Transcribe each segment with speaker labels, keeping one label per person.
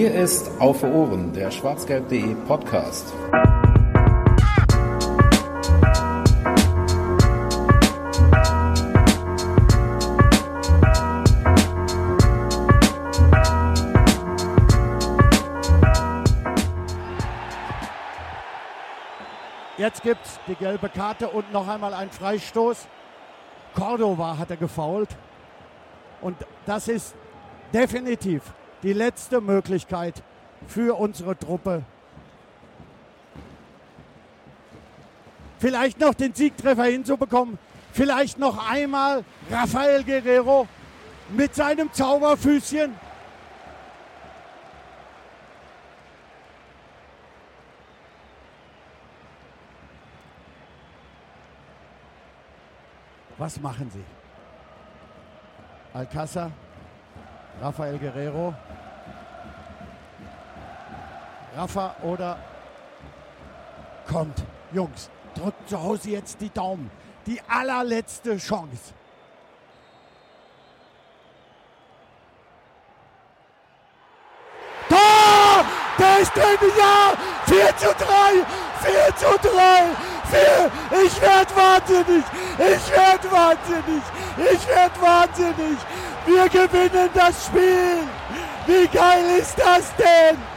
Speaker 1: Hier ist Auf Ohren, der schwarzgelb.de Podcast.
Speaker 2: Jetzt gibt es die gelbe Karte und noch einmal ein Freistoß. Cordova hat er gefault. Und das ist definitiv die letzte Möglichkeit für unsere Truppe. Vielleicht noch den Siegtreffer hinzubekommen. Vielleicht noch einmal Rafael Guerrero mit seinem Zauberfüßchen. Was machen Sie? Alcázar, Rafael Guerrero, Rafa oder kommt. Jungs, drückt zu Hause jetzt die Daumen. Die allerletzte Chance. Tor! Der ist drin, ja! 4 zu 3! 4 zu 3! 4! Ich werde wahnsinnig! Ich werde wahnsinnig! Ich werde wahnsinnig! Wir gewinnen das Spiel! Wie geil ist das denn?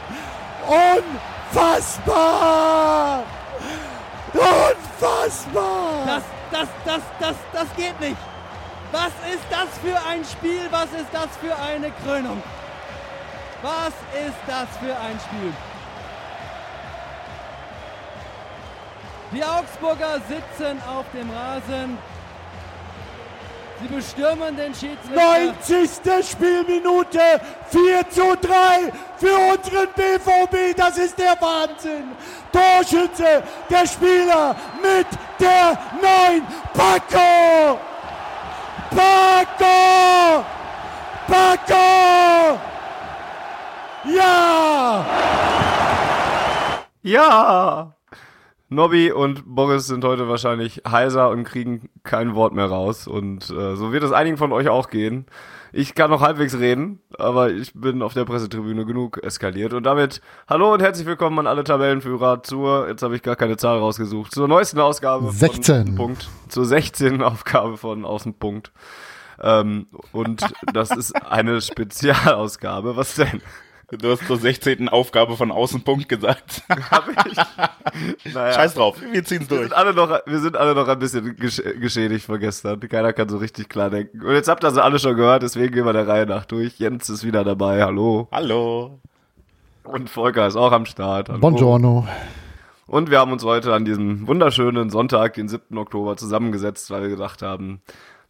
Speaker 2: Unfassbar! Unfassbar!
Speaker 3: Das, das, das, das, das geht nicht. Was ist das für ein Spiel? Was ist das für eine Krönung? Was ist das für ein Spiel? Die Augsburger sitzen auf dem Rasen. Sie bestürmen den Schiedsrichter.
Speaker 2: 90. Spielminute, 4 zu 3 für unseren BVB, das ist der Wahnsinn. Torschütze, der Spieler mit der 9, Paco! Paco! Paco! Ja!
Speaker 4: Ja! Nobby und Boris sind heute wahrscheinlich heiser und kriegen kein Wort mehr raus. Und äh, so wird es einigen von euch auch gehen. Ich kann noch halbwegs reden, aber ich bin auf der Pressetribüne genug eskaliert. Und damit hallo und herzlich willkommen an alle Tabellenführer zur, jetzt habe ich gar keine Zahl rausgesucht, zur neuesten Ausgabe
Speaker 5: 16.
Speaker 4: von Punkt, zur 16. Aufgabe von Außenpunkt. Ähm, und das ist eine Spezialausgabe. Was denn?
Speaker 6: Du hast zur 16. Aufgabe von Außenpunkt gesagt.
Speaker 4: Hab ich? Naja.
Speaker 6: Scheiß drauf, wir ziehen's
Speaker 4: Wir
Speaker 6: durch.
Speaker 4: sind, alle noch, wir sind alle noch ein bisschen gesch geschädigt von gestern. Keiner kann so richtig klar denken. Und jetzt habt ihr sie alle schon gehört, deswegen gehen wir der Reihe nach durch. Jens ist wieder dabei, hallo.
Speaker 6: Hallo.
Speaker 4: Und Volker ist auch am Start. Hallo.
Speaker 5: Buongiorno.
Speaker 4: Und wir haben uns heute an diesem wunderschönen Sonntag, den 7. Oktober, zusammengesetzt, weil wir gedacht haben,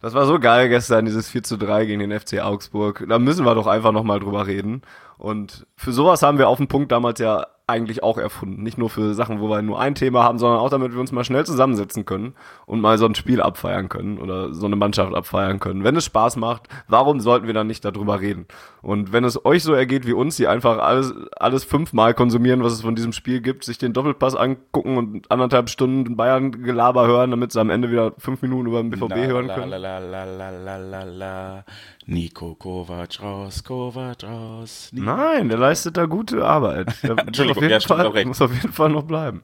Speaker 4: das war so geil gestern, dieses 4 zu 3 gegen den FC Augsburg. Da müssen wir doch einfach nochmal drüber reden. Und für sowas haben wir auf den Punkt damals ja eigentlich auch erfunden. Nicht nur für Sachen, wo wir nur ein Thema haben, sondern auch damit wir uns mal schnell zusammensetzen können und mal so ein Spiel abfeiern können oder so eine Mannschaft abfeiern können. Wenn es Spaß macht, warum sollten wir dann nicht darüber reden? Und wenn es euch so ergeht wie uns, die einfach alles, alles fünfmal konsumieren, was es von diesem Spiel gibt, sich den Doppelpass angucken und anderthalb Stunden Bayern-Gelaber hören, damit sie am Ende wieder fünf Minuten über den BVB hören können.
Speaker 6: La, la, Nico Kovac raus, Kovac raus. Nico.
Speaker 4: Nein, der leistet da gute Arbeit. Der muss
Speaker 6: Entschuldigung,
Speaker 4: auf jeden
Speaker 6: ja,
Speaker 4: Fall, muss auf jeden Fall noch bleiben.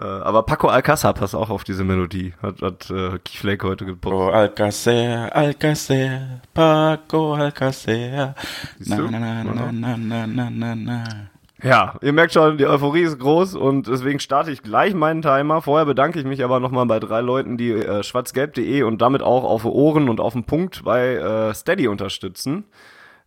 Speaker 4: Äh, aber Paco Alcázar passt auch auf diese Melodie. Hat, hat äh, Keith Flake heute gepostet.
Speaker 6: Oh, Alcacer, Alcacer, Paco Na,
Speaker 4: du?
Speaker 6: na, na, na, na, na, na, na, na.
Speaker 4: Ja, ihr merkt schon, die Euphorie ist groß und deswegen starte ich gleich meinen Timer. Vorher bedanke ich mich aber nochmal bei drei Leuten, die äh, schwarzgelb.de und damit auch auf Ohren und auf den Punkt bei äh, Steady unterstützen.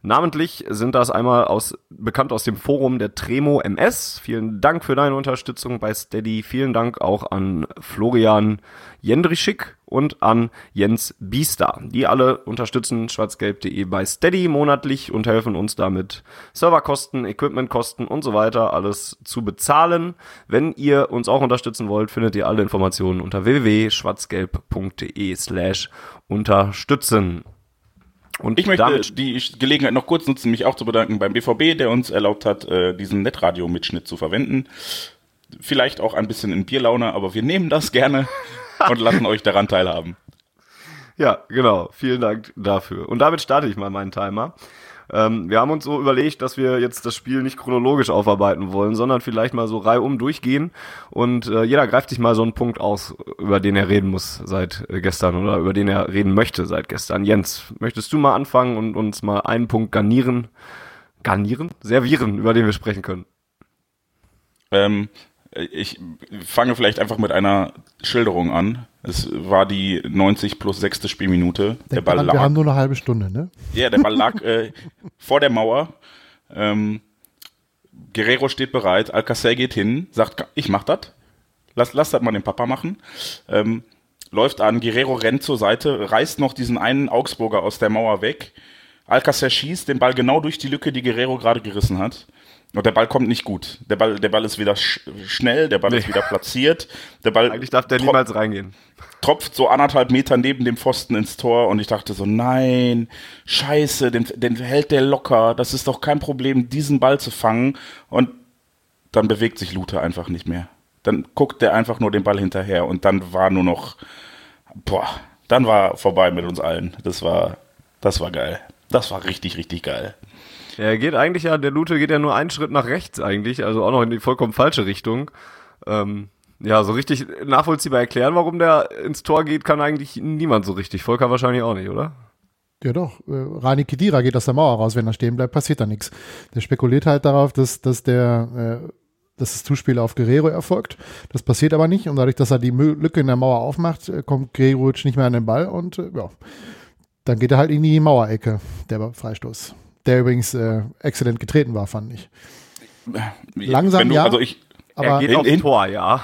Speaker 4: Namentlich sind das einmal aus, bekannt aus dem Forum der Tremo MS. Vielen Dank für deine Unterstützung bei Steady. Vielen Dank auch an Florian Jendrischik und an Jens Biester. Die alle unterstützen schwarzgelb.de bei Steady monatlich und helfen uns damit Serverkosten, Equipmentkosten und so weiter alles zu bezahlen. Wenn ihr uns auch unterstützen wollt, findet ihr alle Informationen unter www.schwarzgelb.de slash unterstützen. Und
Speaker 6: Ich möchte die Gelegenheit noch kurz nutzen, mich auch zu bedanken beim BVB, der uns erlaubt hat, äh, diesen Netradio-Mitschnitt zu verwenden. Vielleicht auch ein bisschen in Bierlaune, aber wir nehmen das gerne und lassen euch daran teilhaben.
Speaker 4: Ja, genau. Vielen Dank dafür. Und damit starte ich mal meinen Timer. Ähm, wir haben uns so überlegt, dass wir jetzt das Spiel nicht chronologisch aufarbeiten wollen, sondern vielleicht mal so reihum durchgehen und äh, jeder greift sich mal so einen Punkt aus, über den er reden muss seit äh, gestern oder über den er reden möchte seit gestern. Jens, möchtest du mal anfangen und uns mal einen Punkt garnieren? Garnieren? Servieren, über den wir sprechen können.
Speaker 6: Ähm, ich fange vielleicht einfach mit einer Schilderung an. Es war die 90 plus sechste Spielminute.
Speaker 5: Der Ball lag, wir haben nur eine halbe Stunde, ne?
Speaker 6: Ja, der Ball lag äh, vor der Mauer. Ähm, Guerrero steht bereit, Alcacer geht hin, sagt, ich mach das. Lass, lass das mal den Papa machen. Ähm, läuft an, Guerrero rennt zur Seite, reißt noch diesen einen Augsburger aus der Mauer weg. Alcacer schießt den Ball genau durch die Lücke, die Guerrero gerade gerissen hat. Und der Ball kommt nicht gut. Der Ball, der Ball ist wieder sch schnell, der Ball nee. ist wieder platziert. Der Ball
Speaker 4: Eigentlich darf der niemals reingehen.
Speaker 6: Tropft so anderthalb Meter neben dem Pfosten ins Tor und ich dachte so, nein, scheiße, den, den hält der locker. Das ist doch kein Problem, diesen Ball zu fangen. Und dann bewegt sich Luther einfach nicht mehr. Dann guckt der einfach nur den Ball hinterher und dann war nur noch, boah, dann war vorbei mit uns allen. Das war, das war geil. Das war richtig, richtig geil.
Speaker 4: Er geht eigentlich ja, der Lute geht ja nur einen Schritt nach rechts eigentlich, also auch noch in die vollkommen falsche Richtung. Ähm, ja, so richtig nachvollziehbar erklären, warum der ins Tor geht, kann eigentlich niemand so richtig. Volker wahrscheinlich auch nicht, oder?
Speaker 5: Ja doch, äh, Rani Kedira geht aus der Mauer raus, wenn er stehen bleibt, passiert da nichts. Der spekuliert halt darauf, dass, dass der äh, dass das Zuspiel auf Guerrero erfolgt. Das passiert aber nicht und dadurch, dass er die Lücke in der Mauer aufmacht, äh, kommt Guerrero nicht mehr an den Ball und ja, dann geht er halt in die Mauerecke, der Freistoß der übrigens äh, exzellent getreten war, fand ich. Langsam, du, ja.
Speaker 6: Also ich,
Speaker 4: aber er geht aufs Tor, ja.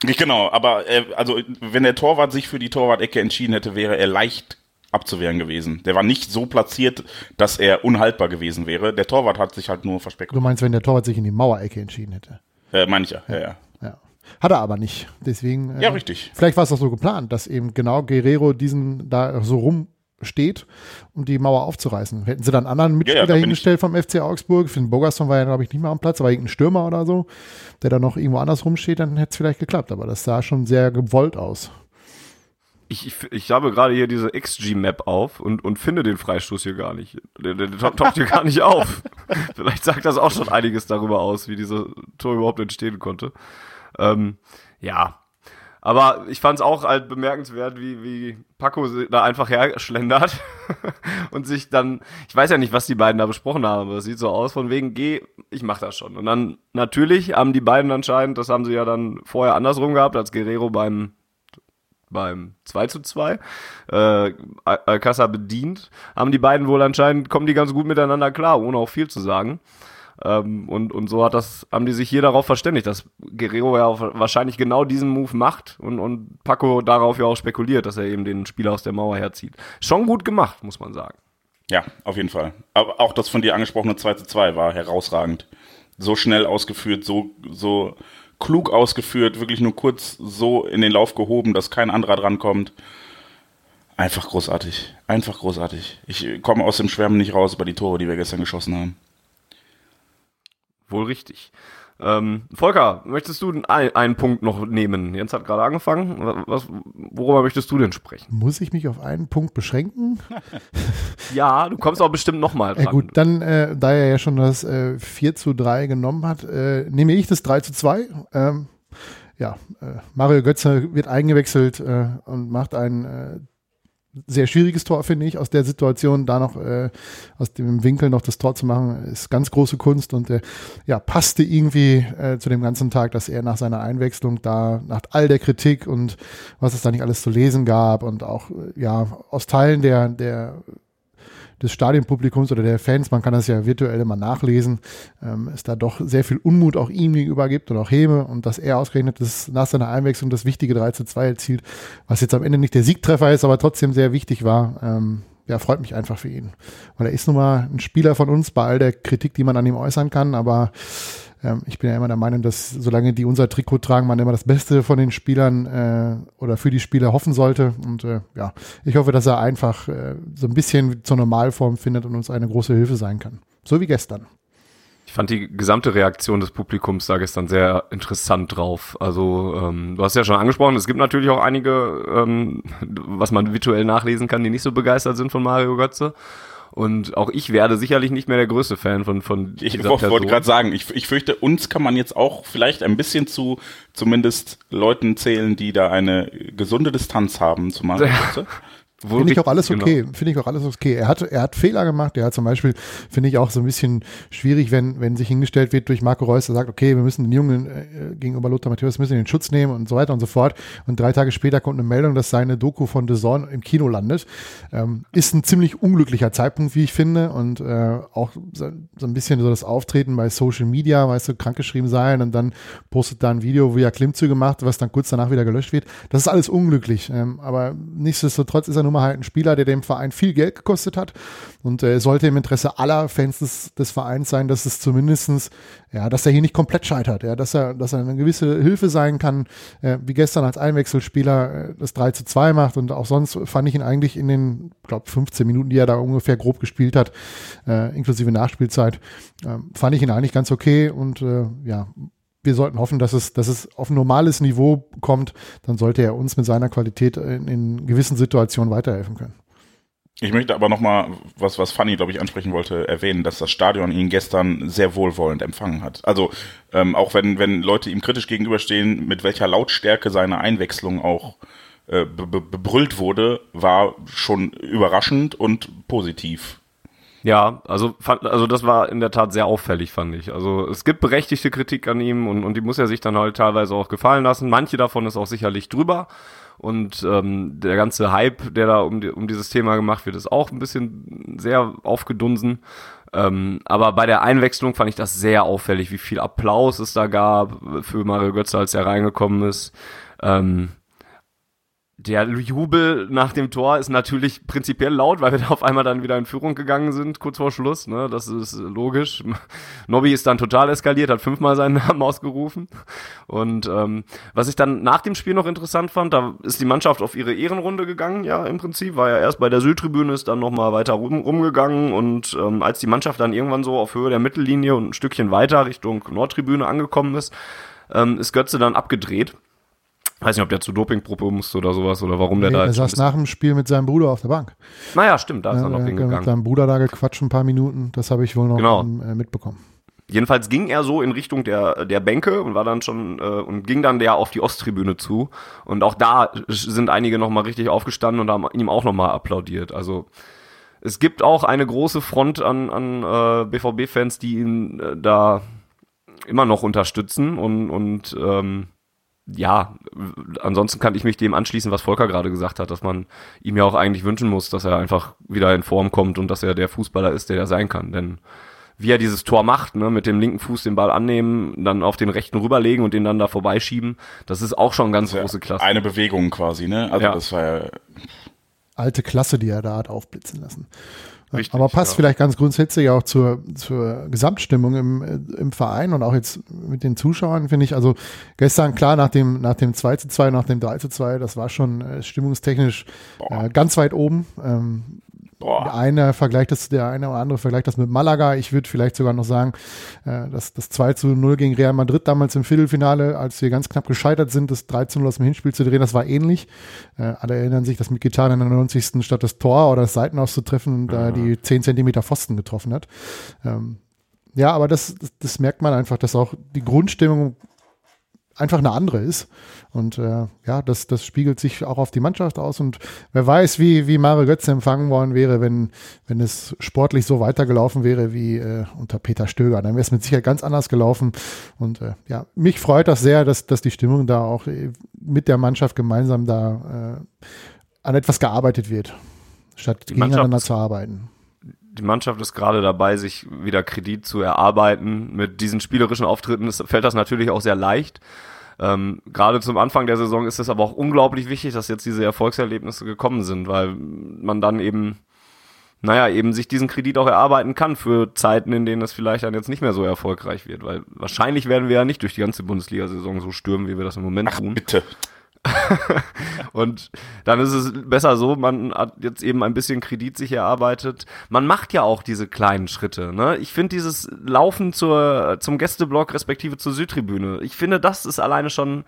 Speaker 6: Genau, aber äh, also wenn der Torwart sich für die Torwart-Ecke entschieden hätte, wäre er leicht abzuwehren gewesen. Der war nicht so platziert, dass er unhaltbar gewesen wäre. Der Torwart hat sich halt nur verspekuliert.
Speaker 5: Du meinst, wenn der Torwart sich in die Mauerecke entschieden hätte?
Speaker 6: Äh, meine ich ja, ja, ja.
Speaker 5: ja. Hat er aber nicht. Deswegen.
Speaker 6: Äh, ja, richtig.
Speaker 5: Vielleicht war es auch so geplant, dass eben genau Guerrero diesen da so rum steht, um die Mauer aufzureißen. Hätten sie dann anderen Mitspieler ja, ja, hingestellt vom FC Augsburg, Finn Bogerson war ja, glaube ich, nicht mehr am Platz, aber irgendein Stürmer oder so, der da noch irgendwo anders rumsteht, dann hätte es vielleicht geklappt. Aber das sah schon sehr gewollt aus.
Speaker 4: Ich, ich, ich habe gerade hier diese XG-Map auf und, und finde den Freistoß hier gar nicht. Der, der, der taucht hier gar nicht auf. Vielleicht sagt das auch schon einiges darüber aus, wie diese Tor überhaupt entstehen konnte. Ähm, ja, aber ich fand es auch halt bemerkenswert, wie, wie Paco da einfach herschlendert und sich dann, ich weiß ja nicht, was die beiden da besprochen haben, aber es sieht so aus, von wegen, geh, ich mach das schon. Und dann natürlich haben die beiden anscheinend, das haben sie ja dann vorher andersrum gehabt, als Guerrero beim beim 2 zu 2 äh, Alcázar bedient, haben die beiden wohl anscheinend, kommen die ganz gut miteinander klar, ohne auch viel zu sagen. Ähm, und, und so hat das, haben die sich hier darauf verständigt, dass Guerrero ja wahrscheinlich genau diesen Move macht und, und Paco darauf ja auch spekuliert, dass er eben den Spieler aus der Mauer herzieht. Schon gut gemacht, muss man sagen.
Speaker 6: Ja, auf jeden Fall. Aber auch das von dir angesprochene 2 zu 2 war herausragend. So schnell ausgeführt, so, so klug ausgeführt, wirklich nur kurz so in den Lauf gehoben, dass kein anderer drankommt. Einfach großartig. Einfach großartig. Ich komme aus dem Schwärmen nicht raus über die Tore, die wir gestern geschossen haben.
Speaker 4: Wohl richtig. Ähm, Volker, möchtest du ein, einen Punkt noch nehmen? Jens hat gerade angefangen. Was, worüber möchtest du denn sprechen?
Speaker 5: Muss ich mich auf einen Punkt beschränken?
Speaker 4: ja, du kommst auch bestimmt nochmal dran.
Speaker 5: Ja, gut, dann, äh, da er ja schon das äh, 4 zu 3 genommen hat, äh, nehme ich das 3 zu 2. Ähm, ja, äh, Mario Götze wird eingewechselt äh, und macht ein äh, sehr schwieriges Tor, finde ich, aus der Situation, da noch äh, aus dem Winkel noch das Tor zu machen, ist ganz große Kunst. Und äh, ja, passte irgendwie äh, zu dem ganzen Tag, dass er nach seiner Einwechslung da, nach all der Kritik und was es da nicht alles zu lesen gab und auch ja aus Teilen der, der des Stadionpublikums oder der Fans, man kann das ja virtuell immer nachlesen, ähm, es da doch sehr viel Unmut auch ihm gegenüber gibt und auch Heme und dass er ausgerechnet das, nach seiner Einwechslung das wichtige 3 zu 2 erzielt, was jetzt am Ende nicht der Siegtreffer ist, aber trotzdem sehr wichtig war. Ähm, ja, freut mich einfach für ihn. Weil er ist nun mal ein Spieler von uns bei all der Kritik, die man an ihm äußern kann, aber ähm, ich bin ja immer der Meinung, dass solange die unser Trikot tragen, man immer das Beste von den Spielern äh, oder für die Spieler hoffen sollte. Und äh, ja, ich hoffe, dass er einfach äh, so ein bisschen zur Normalform findet und uns eine große Hilfe sein kann. So wie gestern.
Speaker 4: Ich fand die gesamte Reaktion des Publikums da gestern sehr interessant drauf. Also ähm, du hast ja schon angesprochen, es gibt natürlich auch einige, ähm, was man virtuell nachlesen kann, die nicht so begeistert sind von Mario Götze. Und auch ich werde sicherlich nicht mehr der größte Fan von, von
Speaker 6: Ich wollte gerade sagen, ich, ich fürchte, uns kann man jetzt auch vielleicht ein bisschen zu zumindest Leuten zählen, die da eine gesunde Distanz haben zu Götze.
Speaker 5: Finde ich auch alles genau. okay. Genau. Finde ich auch alles okay. Er hat, er hat Fehler gemacht. Er hat zum Beispiel, finde ich auch so ein bisschen schwierig, wenn, wenn sich hingestellt wird durch Marco Reus, der sagt, okay, wir müssen den Jungen äh, gegenüber Lothar Matthäus müssen den Schutz nehmen und so weiter und so fort. Und drei Tage später kommt eine Meldung, dass seine Doku von Zone im Kino landet. Ähm, ist ein ziemlich unglücklicher Zeitpunkt, wie ich finde. Und äh, auch so, so ein bisschen so das Auftreten bei Social Media, weißt du, krankgeschrieben sein und dann postet da ein Video, wo er Klimmzüge macht, was dann kurz danach wieder gelöscht wird. Das ist alles unglücklich. Ähm, aber nichtsdestotrotz ist er nur Nummer halt ein Spieler, der dem Verein viel Geld gekostet hat. Und äh, sollte im Interesse aller Fans des, des Vereins sein, dass es zumindestens, ja, dass er hier nicht komplett scheitert, ja, dass er, dass er eine gewisse Hilfe sein kann, äh, wie gestern als Einwechselspieler äh, das 3 zu 2 macht. Und auch sonst fand ich ihn eigentlich in den, glaube 15 Minuten, die er da ungefähr grob gespielt hat, äh, inklusive Nachspielzeit, äh, fand ich ihn eigentlich ganz okay und äh, ja, wir sollten hoffen, dass es, dass es auf ein normales Niveau kommt. Dann sollte er uns mit seiner Qualität in, in gewissen Situationen weiterhelfen können.
Speaker 6: Ich möchte aber nochmal, was, was Fanny, glaube ich, ansprechen wollte, erwähnen, dass das Stadion ihn gestern sehr wohlwollend empfangen hat. Also ähm, auch wenn, wenn Leute ihm kritisch gegenüberstehen, mit welcher Lautstärke seine Einwechslung auch äh, bebrüllt wurde, war schon überraschend und positiv.
Speaker 4: Ja, also, fand, also das war in der Tat sehr auffällig, fand ich. Also es gibt berechtigte Kritik an ihm und, und die muss er sich dann halt teilweise auch gefallen lassen. Manche davon ist auch sicherlich drüber. Und ähm, der ganze Hype, der da um, die, um dieses Thema gemacht wird, ist auch ein bisschen sehr aufgedunsen. Ähm, aber bei der Einwechslung fand ich das sehr auffällig, wie viel Applaus es da gab für Mario Götze, als er reingekommen ist. Ähm, der Jubel nach dem Tor ist natürlich prinzipiell laut, weil wir da auf einmal dann wieder in Führung gegangen sind, kurz vor Schluss. Ne? Das ist logisch. Nobby ist dann total eskaliert, hat fünfmal seinen Namen ausgerufen. Und ähm, was ich dann nach dem Spiel noch interessant fand, da ist die Mannschaft auf ihre Ehrenrunde gegangen, ja, im Prinzip. War ja erst bei der Südtribüne, ist dann nochmal weiter rum, rumgegangen. Und ähm, als die Mannschaft dann irgendwann so auf Höhe der Mittellinie und ein Stückchen weiter Richtung Nordtribüne angekommen ist, ähm, ist Götze dann abgedreht weiß nicht, ob der zu Dopingprobe musste oder sowas oder warum
Speaker 5: nee,
Speaker 4: der da.
Speaker 5: Er saß nach dem Spiel mit seinem Bruder auf der Bank.
Speaker 4: Naja, stimmt, da ist ja, er noch
Speaker 5: hingegangen. Mit seinem Bruder da gequatscht ein paar Minuten, das habe ich wohl noch genau. äh, mitbekommen.
Speaker 4: Jedenfalls ging er so in Richtung der, der Bänke und war dann schon äh, und ging dann der auf die Osttribüne zu. Und auch da sind einige nochmal richtig aufgestanden und haben ihm auch nochmal applaudiert. Also es gibt auch eine große Front an, an äh, BVB-Fans, die ihn äh, da immer noch unterstützen und, und ähm, ja, ansonsten kann ich mich dem anschließen, was Volker gerade gesagt hat, dass man ihm ja auch eigentlich wünschen muss, dass er einfach wieder in Form kommt und dass er der Fußballer ist, der er sein kann. Denn wie er dieses Tor macht, ne, mit dem linken Fuß den Ball annehmen, dann auf den rechten rüberlegen und den dann da vorbeischieben, das ist auch schon ganz große Klasse.
Speaker 6: Eine Bewegung quasi, ne? Also ja. das war ja
Speaker 5: alte Klasse, die er da hat aufblitzen lassen. Richtig, Aber passt ja. vielleicht ganz grundsätzlich auch zur, zur Gesamtstimmung im, im Verein und auch jetzt mit den Zuschauern, finde ich. Also gestern klar nach dem, nach dem 2 zu 2, nach dem 3 zu 2, das war schon äh, stimmungstechnisch äh, ganz weit oben. Ähm, Boah. Der eine vergleicht das, der eine oder andere vergleicht das mit Malaga. Ich würde vielleicht sogar noch sagen, äh, dass das 2 zu 0 gegen Real Madrid damals im Viertelfinale, als wir ganz knapp gescheitert sind, das 3 zu 0 aus dem Hinspiel zu drehen, das war ähnlich. Äh, alle erinnern sich, dass Mkhitaryan in der 90. statt das Tor oder das Seiten auszutreffen, da mhm. die 10 Zentimeter Pfosten getroffen hat. Ähm, ja, aber das, das, das merkt man einfach, dass auch die Grundstimmung einfach eine andere ist. Und äh, ja, das, das spiegelt sich auch auf die Mannschaft aus. Und wer weiß, wie, wie Mario Götze empfangen worden wäre, wenn, wenn es sportlich so weitergelaufen wäre wie äh, unter Peter Stöger. Dann wäre es mit Sicherheit ganz anders gelaufen. Und äh, ja, mich freut das sehr, dass, dass die Stimmung da auch äh, mit der Mannschaft gemeinsam da äh, an etwas gearbeitet wird, statt die gegeneinander zu arbeiten
Speaker 4: die Mannschaft ist gerade dabei, sich wieder Kredit zu erarbeiten. Mit diesen spielerischen Auftritten fällt das natürlich auch sehr leicht. Ähm, gerade zum Anfang der Saison ist es aber auch unglaublich wichtig, dass jetzt diese Erfolgserlebnisse gekommen sind, weil man dann eben, naja, eben sich diesen Kredit auch erarbeiten kann für Zeiten, in denen es vielleicht dann jetzt nicht mehr so erfolgreich wird, weil wahrscheinlich werden wir ja nicht durch die ganze Bundesliga-Saison so stürmen, wie wir das im Moment
Speaker 6: Ach,
Speaker 4: tun.
Speaker 6: Bitte.
Speaker 4: und dann ist es besser so, man hat jetzt eben ein bisschen Kredit sich erarbeitet. Man macht ja auch diese kleinen Schritte. Ne? Ich finde dieses Laufen zur, zum Gästeblock respektive zur Südtribüne, ich finde, das ist alleine schon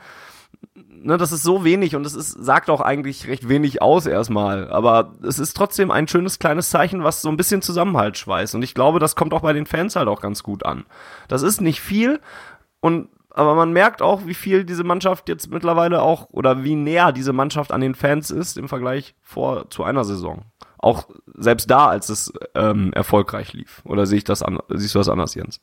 Speaker 4: ne, das ist so wenig und es ist, sagt auch eigentlich recht wenig aus erstmal. Aber es ist trotzdem ein schönes kleines Zeichen, was so ein bisschen Zusammenhalt schweißt. Und ich glaube, das kommt auch bei den Fans halt auch ganz gut an. Das ist nicht viel und aber man merkt auch, wie viel diese Mannschaft jetzt mittlerweile auch oder wie näher diese Mannschaft an den Fans ist im Vergleich vor zu einer Saison. Auch selbst da, als es ähm, erfolgreich lief. Oder sehe ich das an, siehst du das anders, Jens?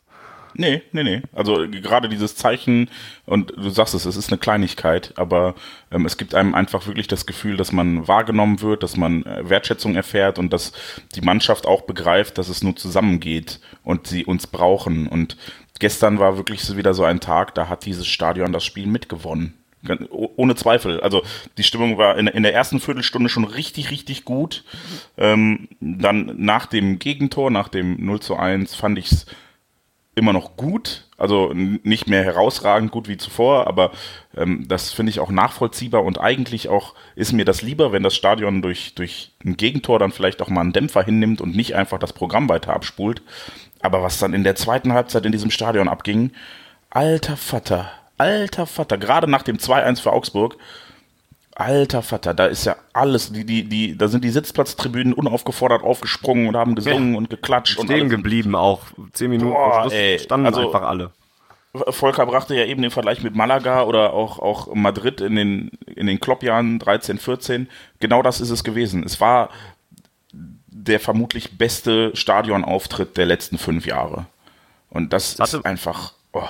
Speaker 6: Nee, nee, nee. Also gerade dieses Zeichen, und du sagst es, es ist eine Kleinigkeit, aber ähm, es gibt einem einfach wirklich das Gefühl, dass man wahrgenommen wird, dass man äh, Wertschätzung erfährt und dass die Mannschaft auch begreift, dass es nur zusammengeht und sie uns brauchen. Und gestern war wirklich wieder so ein Tag, da hat dieses Stadion das Spiel mitgewonnen. Ohne Zweifel. Also die Stimmung war in, in der ersten Viertelstunde schon richtig, richtig gut. Ähm, dann nach dem Gegentor, nach dem 0 zu 1, fand ich es immer noch gut, also nicht mehr herausragend gut wie zuvor, aber ähm, das finde ich auch nachvollziehbar und eigentlich auch ist mir das lieber, wenn das Stadion durch, durch ein Gegentor dann vielleicht auch mal einen Dämpfer hinnimmt und nicht einfach das Programm weiter abspult. Aber was dann in der zweiten Halbzeit in diesem Stadion abging, alter Vater, alter Vater, gerade nach dem 2-1 für Augsburg, Alter Vater, da ist ja alles, die, die, die, da sind die Sitzplatztribünen unaufgefordert aufgesprungen und haben gesungen ja. und geklatscht.
Speaker 4: Stehen
Speaker 6: und
Speaker 4: geblieben auch. Zehn Minuten Boah, ey, standen also, einfach alle.
Speaker 6: Volker brachte ja eben den Vergleich mit Malaga oder auch, auch Madrid in den, in den Kloppjahren 13, 14. Genau das ist es gewesen. Es war der vermutlich beste Stadionauftritt der letzten fünf Jahre. Und das ist einfach, oh.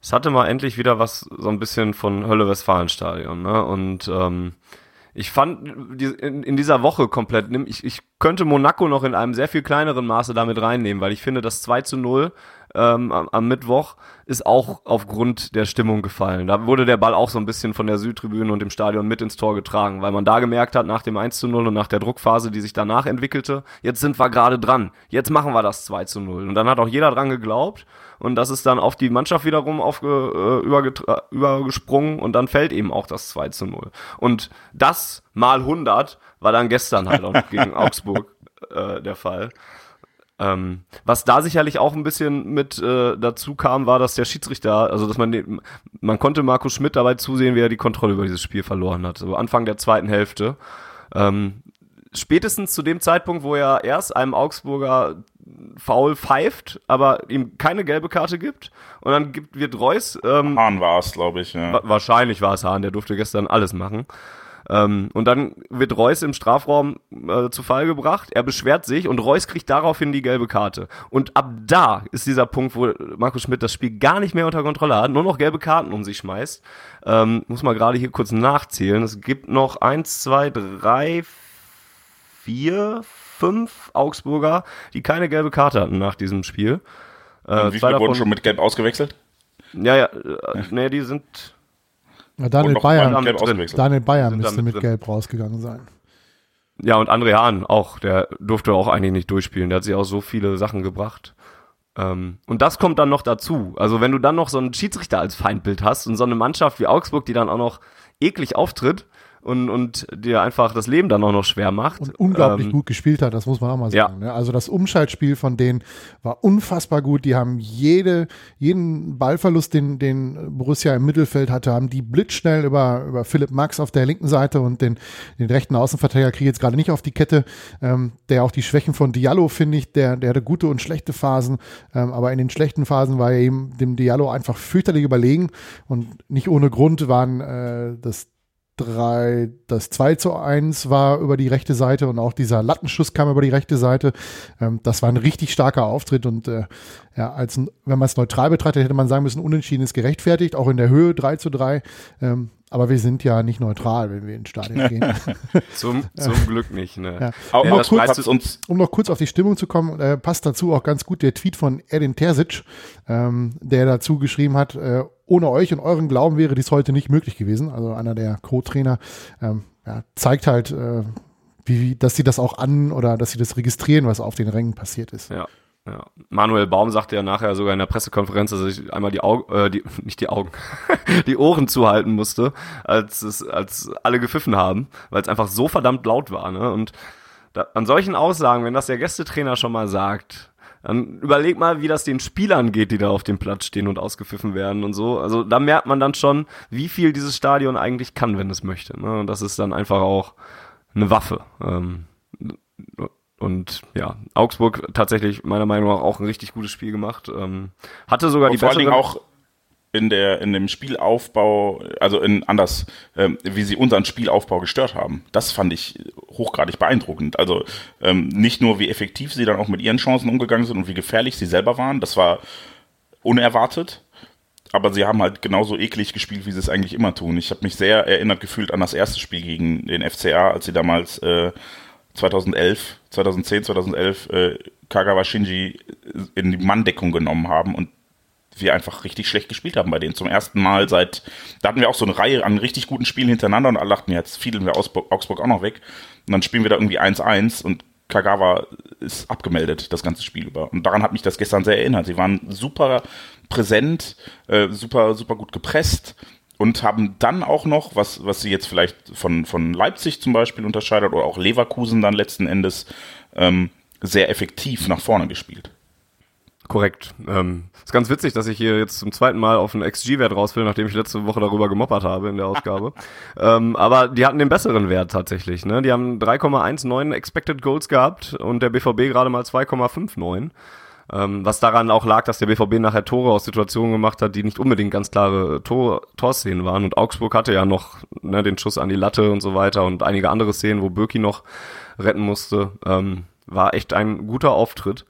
Speaker 4: Es hatte mal endlich wieder was so ein bisschen von Hölle Westfalenstadion, ne? Und ähm, ich fand in, in dieser Woche komplett, ich, ich könnte Monaco noch in einem sehr viel kleineren Maße damit reinnehmen, weil ich finde, das 2 zu 0 ähm, am, am, Mittwoch ist auch aufgrund der Stimmung gefallen. Da wurde der Ball auch so ein bisschen von der Südtribüne und dem Stadion mit ins Tor getragen, weil man da gemerkt hat, nach dem 1 zu 0 und nach der Druckphase, die sich danach entwickelte, jetzt sind wir gerade dran. Jetzt machen wir das 2 zu 0. Und dann hat auch jeder dran geglaubt und das ist dann auf die Mannschaft wiederum aufge, äh, übergesprungen und dann fällt eben auch das 2 zu 0. Und das mal 100 war dann gestern halt auch noch gegen Augsburg äh, der Fall. Ähm, was da sicherlich auch ein bisschen mit äh, dazu kam, war, dass der Schiedsrichter, also dass man man konnte Markus Schmidt dabei zusehen, wie er die Kontrolle über dieses Spiel verloren hat. So Anfang der zweiten Hälfte. Ähm, spätestens zu dem Zeitpunkt, wo er erst einem Augsburger faul pfeift, aber ihm keine gelbe Karte gibt. Und dann gibt, wird Reus.
Speaker 6: Ähm, Hahn war es, glaube ich.
Speaker 4: Ja. Wahrscheinlich war es Hahn, der durfte gestern alles machen. Ähm, und dann wird Reus im Strafraum äh, zu Fall gebracht. Er beschwert sich und Reus kriegt daraufhin die gelbe Karte. Und ab da ist dieser Punkt, wo Markus Schmidt das Spiel gar nicht mehr unter Kontrolle hat, nur noch gelbe Karten um sich schmeißt. Ähm, muss man gerade hier kurz nachzählen. Es gibt noch eins, zwei, drei, vier, fünf Augsburger, die keine gelbe Karte hatten nach diesem Spiel.
Speaker 6: Äh, wie viele wurden schon mit Gelb ausgewechselt?
Speaker 4: Ja, ja, äh, nee, die sind.
Speaker 5: Ja, Daniel Bayern, Daniel Bayern müsste mit drin. Gelb rausgegangen sein.
Speaker 4: Ja, und André Hahn auch, der durfte auch eigentlich nicht durchspielen. Der hat sich auch so viele Sachen gebracht. Ähm, und das kommt dann noch dazu. Also, wenn du dann noch so einen Schiedsrichter als Feindbild hast und so eine Mannschaft wie Augsburg, die dann auch noch eklig auftritt, und, und dir einfach das Leben dann auch noch schwer macht.
Speaker 5: Und unglaublich ähm, gut gespielt hat, das muss man auch mal sagen. Ja. Ne? Also das Umschaltspiel von denen war unfassbar gut. Die haben jede, jeden Ballverlust, den, den Borussia im Mittelfeld hatte, haben die blitzschnell über, über Philipp Max auf der linken Seite und den, den rechten Außenverteidiger kriege ich jetzt gerade nicht auf die Kette, ähm, der auch die Schwächen von Diallo, finde ich, der, der hatte gute und schlechte Phasen, ähm, aber in den schlechten Phasen war er eben dem Diallo einfach fürchterlich überlegen und nicht ohne Grund waren äh, das 3, das 2 zu 1 war über die rechte Seite und auch dieser Lattenschuss kam über die rechte Seite. Ähm, das war ein richtig starker Auftritt und äh, ja, als, wenn man es neutral betrachtet, hätte man sagen müssen, unentschieden ist gerechtfertigt, auch in der Höhe 3 zu 3. Ähm, aber wir sind ja nicht neutral, wenn wir ins Stadion gehen.
Speaker 4: zum, zum Glück nicht. Ne?
Speaker 5: Ja. Um, noch kurz, um, noch kurz, auf die Stimmung zu kommen, äh, passt dazu auch ganz gut der Tweet von Edin Terzic, ähm, der dazu geschrieben hat, äh, ohne euch und euren Glauben wäre dies heute nicht möglich gewesen. Also einer der Co-Trainer ähm, ja, zeigt halt, äh, wie, dass sie das auch an oder dass sie das registrieren, was auf den Rängen passiert ist.
Speaker 4: Ja. Ja. Manuel Baum sagte ja nachher sogar in der Pressekonferenz, dass sich einmal die Augen, äh, die, nicht die Augen, die Ohren zuhalten musste, als es, als alle gepfiffen haben, weil es einfach so verdammt laut war. Ne? Und da, an solchen Aussagen, wenn das der Gästetrainer schon mal sagt, Dann überleg mal, wie das den Spielern geht, die da auf dem Platz stehen und ausgepfiffen werden und so. Also da merkt man dann schon, wie viel dieses Stadion eigentlich kann, wenn es möchte. Ne? Und das ist dann einfach auch eine Waffe. Ähm, und ja, Augsburg tatsächlich meiner Meinung nach auch ein richtig gutes Spiel gemacht. Ähm, hatte sogar und die
Speaker 6: vor allen Dingen auch in der in dem Spielaufbau, also in anders, ähm, wie sie unseren Spielaufbau gestört haben. Das fand ich hochgradig beeindruckend. Also ähm, nicht nur wie effektiv sie dann auch mit ihren Chancen umgegangen sind und wie gefährlich sie selber waren. Das war unerwartet. Aber sie haben halt genauso eklig gespielt, wie sie es eigentlich immer tun. Ich habe mich sehr erinnert gefühlt an das erste Spiel gegen den FCA, als sie damals äh, 2011, 2010, 2011 äh, Kagawa Shinji in die Manndeckung genommen haben und wir einfach richtig schlecht gespielt haben bei denen. Zum ersten Mal seit, da hatten wir auch so eine Reihe an richtig guten Spielen hintereinander und alle dachten, jetzt fielen wir Augsburg auch noch weg. Und dann spielen wir da irgendwie 1-1 und Kagawa ist abgemeldet, das ganze Spiel über. Und daran hat mich das gestern sehr erinnert. Sie waren super präsent, äh, super, super gut gepresst und haben dann auch noch, was, was sie jetzt vielleicht von, von Leipzig zum Beispiel unterscheidet oder auch Leverkusen dann letzten Endes, ähm, sehr effektiv nach vorne gespielt.
Speaker 4: Korrekt. Ähm, ist ganz witzig, dass ich hier jetzt zum zweiten Mal auf einen XG-Wert raus will, nachdem ich letzte Woche darüber gemoppert habe in der Ausgabe. ähm, aber die hatten den besseren Wert tatsächlich. Ne? Die haben 3,19 Expected Goals gehabt und der BVB gerade mal 2,59. Ähm, was daran auch lag, dass der BVB nachher Tore aus Situationen gemacht hat, die nicht unbedingt ganz klare Tor Torszenen waren. Und Augsburg hatte ja noch ne, den Schuss an die Latte und so weiter und einige andere Szenen, wo Birki noch retten musste. Ähm, war echt ein guter Auftritt.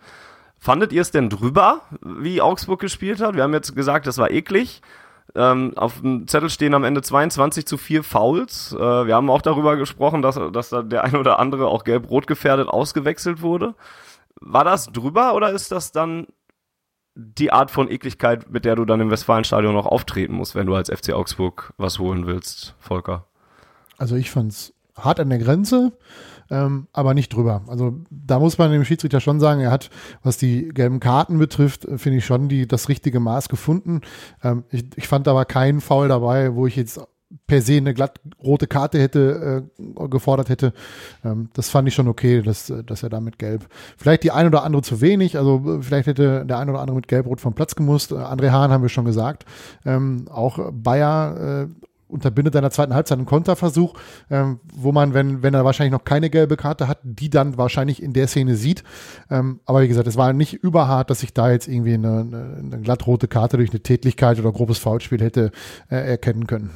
Speaker 4: Fandet ihr es denn drüber, wie Augsburg gespielt hat? Wir haben jetzt gesagt, das war eklig. Ähm, auf dem Zettel stehen am Ende 22 zu 4 Fouls. Äh, wir haben auch darüber gesprochen, dass, dass da der ein oder andere auch gelb-rot gefährdet ausgewechselt wurde. War das drüber oder ist das dann die Art von Ekligkeit, mit der du dann im Westfalenstadion noch auftreten musst, wenn du als FC Augsburg was holen willst, Volker?
Speaker 5: Also ich fand's hart an der Grenze ähm, aber nicht drüber. Also da muss man dem Schiedsrichter schon sagen, er hat, was die gelben Karten betrifft, äh, finde ich schon die, das richtige Maß gefunden. Ähm, ich, ich fand aber keinen Foul dabei, wo ich jetzt per se eine glatt rote Karte hätte äh, gefordert hätte. Ähm, das fand ich schon okay, dass, dass er da mit Gelb. Vielleicht die ein oder andere zu wenig, also äh, vielleicht hätte der ein oder andere mit Gelb-Rot vom Platz gemusst. Äh, André Hahn haben wir schon gesagt. Ähm, auch Bayer äh, unterbindet in der zweiten Halbzeit einen Konterversuch, ähm, wo man, wenn, wenn er wahrscheinlich noch keine gelbe Karte hat, die dann wahrscheinlich in der Szene sieht. Ähm, aber wie gesagt, es war nicht überhart, dass ich da jetzt irgendwie eine, eine, eine glattrote Karte durch eine Tätlichkeit oder grobes Foulspiel hätte äh, erkennen können.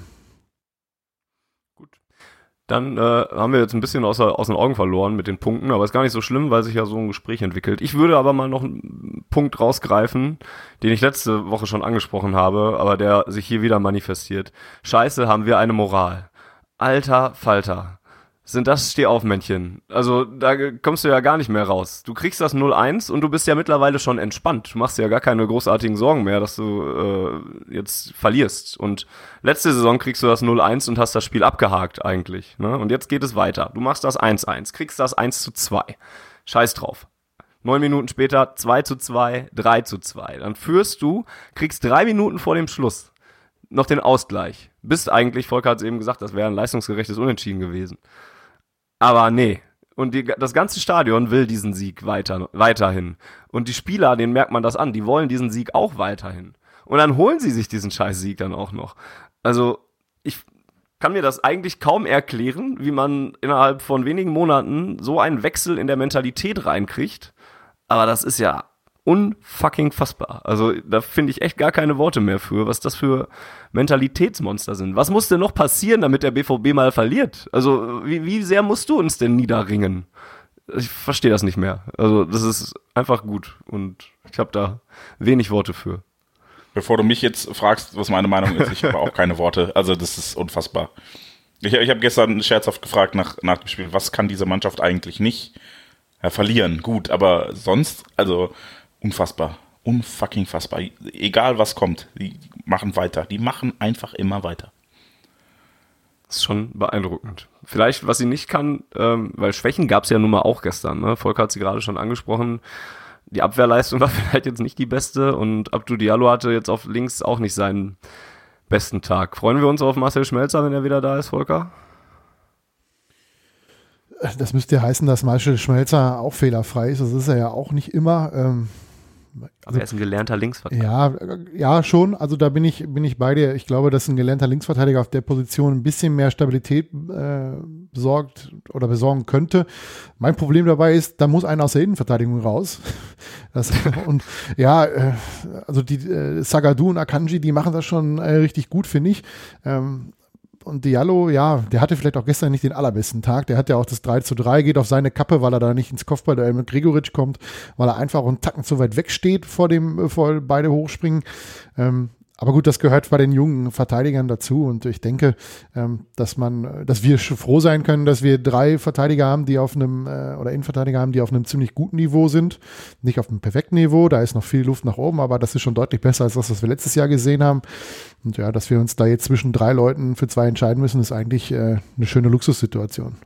Speaker 4: Dann äh, haben wir jetzt ein bisschen aus, aus den Augen verloren mit den Punkten, aber ist gar nicht so schlimm, weil sich ja so ein Gespräch entwickelt. Ich würde aber mal noch einen Punkt rausgreifen, den ich letzte Woche schon angesprochen habe, aber der sich hier wieder manifestiert. Scheiße, haben wir eine Moral. Alter Falter sind das Stehaufmännchen. Also da kommst du ja gar nicht mehr raus. Du kriegst das 0-1 und du bist ja mittlerweile schon entspannt. Du machst ja gar keine großartigen Sorgen mehr, dass du äh, jetzt verlierst. Und letzte Saison kriegst du das 0-1 und hast das Spiel abgehakt eigentlich. Ne? Und jetzt geht es weiter. Du machst das 1-1, kriegst das 1 zu 2. Scheiß drauf. Neun Minuten später 2 zu 2, 3 zu 2. Dann führst du, kriegst drei Minuten vor dem Schluss noch den Ausgleich. Bist eigentlich, Volker hat es eben gesagt, das wäre ein leistungsgerechtes Unentschieden gewesen. Aber nee. Und die, das ganze Stadion will diesen Sieg weiter, weiterhin. Und die Spieler, denen merkt man das an, die wollen diesen Sieg auch weiterhin. Und dann holen sie sich diesen scheiß Sieg dann auch noch. Also, ich kann mir das eigentlich kaum erklären, wie man innerhalb von wenigen Monaten so einen Wechsel in der Mentalität reinkriegt. Aber das ist ja unfucking fassbar. Also da finde ich echt gar keine Worte mehr für, was das für Mentalitätsmonster sind. Was muss denn noch passieren, damit der BVB mal verliert? Also wie, wie sehr musst du uns denn niederringen? Ich verstehe das nicht mehr. Also das ist einfach gut und ich habe da wenig Worte für.
Speaker 6: Bevor du mich jetzt fragst, was meine Meinung ist, ich habe auch keine Worte. Also das ist unfassbar. Ich, ich habe gestern scherzhaft gefragt nach, nach dem Spiel, was kann diese Mannschaft eigentlich nicht? Ja, verlieren, gut, aber sonst, also unfassbar. Unfucking fassbar. Egal was kommt, die machen weiter. Die machen einfach immer weiter.
Speaker 4: Das ist schon beeindruckend. Vielleicht, was sie nicht kann, ähm, weil Schwächen gab es ja nun mal auch gestern. Ne? Volker hat sie gerade schon angesprochen. Die Abwehrleistung war vielleicht jetzt nicht die beste und Abdu Diallo hatte jetzt auf links auch nicht seinen besten Tag. Freuen wir uns auf Marcel Schmelzer, wenn er wieder da ist, Volker?
Speaker 5: Das müsste ja heißen, dass Marcel Schmelzer auch fehlerfrei ist. Das ist er ja auch nicht immer. Ähm
Speaker 4: Also, er ist ein gelernter Linksverteidiger.
Speaker 5: Ja, ja, schon. Also da bin ich, bin ich bei dir. Ich glaube, dass ein gelernter Linksverteidiger auf der Position ein bisschen mehr Stabilität äh, besorgt oder besorgen könnte. Mein Problem dabei ist, da muss einer aus der Innenverteidigung raus. Das, und ja, äh, also die äh, Sagadu und Akanji, die machen das schon äh, richtig gut, finde ich. Ähm, und Diallo, ja, der hatte vielleicht auch gestern nicht den allerbesten Tag. Der hat ja auch das 3 zu 3, geht auf seine Kappe, weil er da nicht ins Kopfball mit Gregoritsch kommt, weil er einfach einen Tacken zu weit weg steht vor dem, vor beide hochspringen. Ähm, aber gut, das gehört bei den jungen Verteidigern dazu und ich denke, ähm, dass man, dass wir froh sein können, dass wir drei Verteidiger haben, die auf einem äh, oder Innenverteidiger haben, die auf einem ziemlich guten Niveau sind, nicht auf einem perfekten Niveau. Da ist noch viel Luft nach oben, aber das ist schon deutlich besser als das, was wir letztes Jahr gesehen haben. Und ja, dass wir uns da jetzt zwischen drei Leuten für zwei entscheiden müssen, ist eigentlich äh, eine schöne Luxussituation.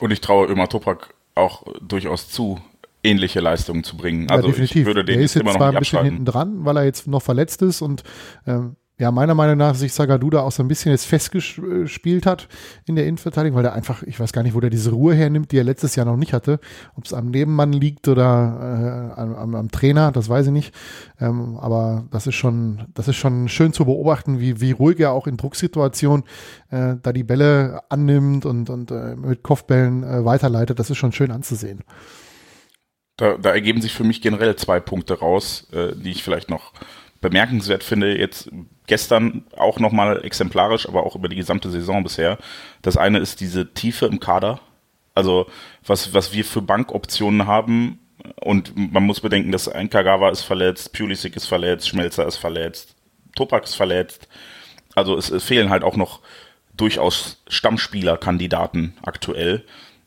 Speaker 6: Und ich traue immer Toprak auch durchaus zu, ähnliche Leistungen zu bringen.
Speaker 5: Also ja, definitiv. ich würde den der ist jetzt immer noch zwar ein bisschen hinten dran, weil er jetzt noch verletzt ist und ähm, ja, meiner Meinung nach sich Sagaduda auch so ein bisschen jetzt festgespielt hat in der Innenverteidigung, weil er einfach, ich weiß gar nicht, wo der diese Ruhe hernimmt, die er letztes Jahr noch nicht hatte. Ob es am Nebenmann liegt oder äh, am, am, Trainer, das weiß ich nicht. Ähm, aber das ist schon, das ist schon schön zu beobachten, wie, wie ruhig er auch in Drucksituationen äh, da die Bälle annimmt und, und äh, mit Kopfbällen äh, weiterleitet. Das ist schon schön anzusehen.
Speaker 6: Da, da ergeben sich für mich generell zwei Punkte raus, äh, die ich vielleicht noch bemerkenswert finde. Jetzt gestern auch nochmal exemplarisch, aber auch über die gesamte Saison bisher. Das eine ist diese Tiefe im Kader. Also was, was wir für Bankoptionen haben. Und man muss bedenken, dass ein Kagawa ist verletzt, Pulisic ist verletzt, Schmelzer ist verletzt, Topak ist verletzt. Also es, es fehlen halt auch noch durchaus Stammspielerkandidaten aktuell.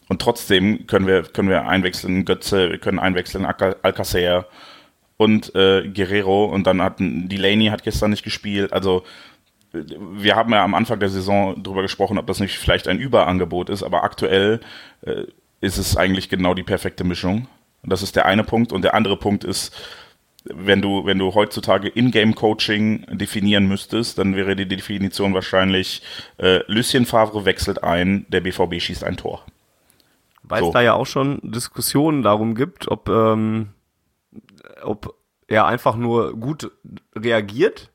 Speaker 6: Und trotzdem können wir, können wir einwechseln Götze, wir können einwechseln Alcacer und äh, Guerrero und dann hat Delaney hat gestern nicht gespielt. Also wir haben ja am Anfang der Saison darüber gesprochen, ob das nicht vielleicht ein Überangebot ist, aber aktuell äh, ist es eigentlich genau die perfekte Mischung. Das ist der eine Punkt. Und der andere Punkt ist, wenn du, wenn du heutzutage In-Game-Coaching definieren müsstest, dann wäre die Definition wahrscheinlich, äh, Lucien Favre wechselt ein, der BVB schießt ein Tor.
Speaker 4: Weil so. es da ja auch schon Diskussionen darum gibt, ob, ähm, ob er einfach nur gut reagiert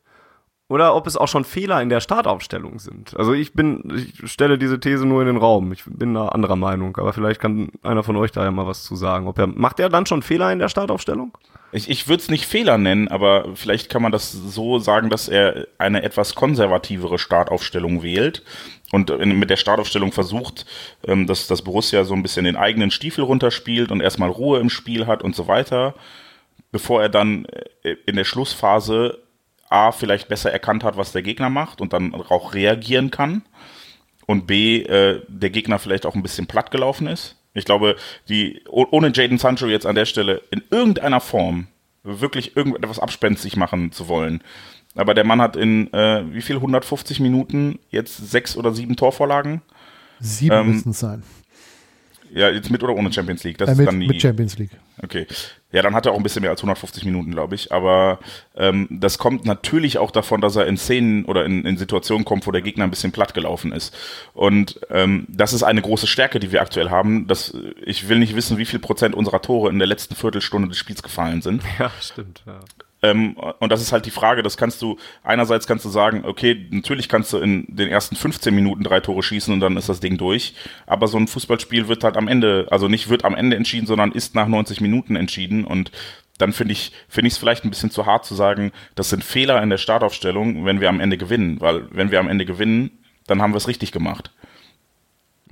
Speaker 4: oder ob es auch schon Fehler in der Startaufstellung sind. Also ich bin, ich stelle diese These nur in den Raum. Ich bin da anderer Meinung, aber vielleicht kann einer von euch da ja mal was zu sagen. Ob er, macht er dann schon Fehler in der Startaufstellung?
Speaker 6: Ich, ich würde es nicht Fehler nennen, aber vielleicht kann man das so sagen, dass er eine etwas konservativere Startaufstellung wählt und in, mit der Startaufstellung versucht, ähm, dass das Borussia so ein bisschen den eigenen Stiefel runterspielt und erstmal Ruhe im Spiel hat und so weiter, bevor er dann äh, in der Schlussphase A vielleicht besser erkannt hat, was der Gegner macht und dann auch reagieren kann und B äh, der Gegner vielleicht auch ein bisschen platt gelaufen ist. Ich glaube, die ohne Jaden Sancho jetzt an der Stelle in irgendeiner Form wirklich irgendetwas abspenstig machen zu wollen, aber der Mann hat in äh, wie viel 150 Minuten jetzt sechs oder sieben Torvorlagen.
Speaker 5: Sieben ähm, müssen es sein.
Speaker 6: Ja, jetzt mit oder ohne Champions League?
Speaker 5: Das äh, mit, ist dann die, mit Champions League.
Speaker 6: Okay. Ja, dann hat er auch ein bisschen mehr als 150 Minuten, glaube ich. Aber ähm, das kommt natürlich auch davon, dass er in Szenen oder in, in Situationen kommt, wo der Gegner ein bisschen platt gelaufen ist. Und ähm, das ist eine große Stärke, die wir aktuell haben. Das, ich will nicht wissen, wie viel Prozent unserer Tore in der letzten Viertelstunde des Spiels gefallen sind.
Speaker 4: Ja, stimmt. Ja.
Speaker 6: Ähm, und das ist halt die Frage, das kannst du, einerseits kannst du sagen, okay, natürlich kannst du in den ersten 15 Minuten drei Tore schießen und dann ist das Ding durch. Aber so ein Fußballspiel wird halt am Ende, also nicht wird am Ende entschieden, sondern ist nach 90 Minuten entschieden. Und dann finde ich finde ich es vielleicht ein bisschen zu hart zu sagen, das sind Fehler in der Startaufstellung, wenn wir am Ende gewinnen, weil wenn wir am Ende gewinnen, dann haben wir es richtig gemacht.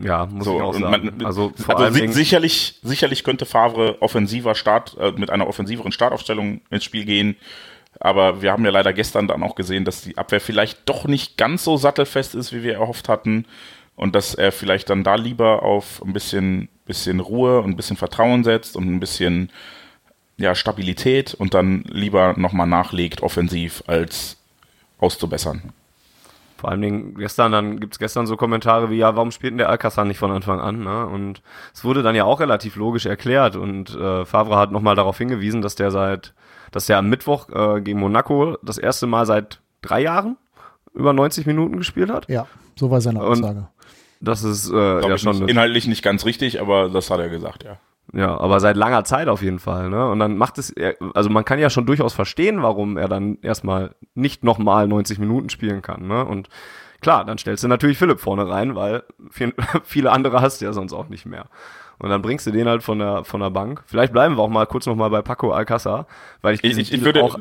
Speaker 4: Ja, muss so, ich auch sagen.
Speaker 6: Man, also, vor also si sicherlich, sicherlich könnte Favre offensiver Start, äh, mit einer offensiveren Startaufstellung ins Spiel gehen. Aber wir haben ja leider gestern dann auch gesehen, dass die Abwehr vielleicht doch nicht ganz so sattelfest ist, wie wir erhofft hatten. Und dass er vielleicht dann da lieber auf ein bisschen, bisschen Ruhe und ein bisschen Vertrauen setzt und ein bisschen ja, Stabilität und dann lieber nochmal nachlegt offensiv, als auszubessern.
Speaker 4: Vor allen Dingen gestern, dann gibt's gestern so Kommentare wie, ja, warum spielt denn der Alcázar nicht von Anfang an? Ne? Und es wurde dann ja auch relativ logisch erklärt und äh, Favre hat nochmal darauf hingewiesen, dass der seit, dass der am Mittwoch äh, gegen Monaco das erste Mal seit drei Jahren über 90 Minuten gespielt hat.
Speaker 5: Ja, so war seine Aussage. Und
Speaker 4: das ist äh, ja schon
Speaker 6: inhaltlich nicht ganz richtig, aber das hat er gesagt, ja.
Speaker 4: Ja, aber seit langer Zeit auf jeden Fall, ne? Und dann macht es, also man kann ja schon durchaus verstehen, warum er dann erstmal nicht nochmal 90 Minuten spielen kann, ne? Und klar, dann stellst du natürlich Philipp vorne rein, weil viele andere hast du ja sonst auch nicht mehr. Und dann bringst du den halt von der, von der Bank. Vielleicht bleiben wir auch mal kurz nochmal bei Paco Alcázar, weil ich,
Speaker 6: ich, ich, ich würde, auch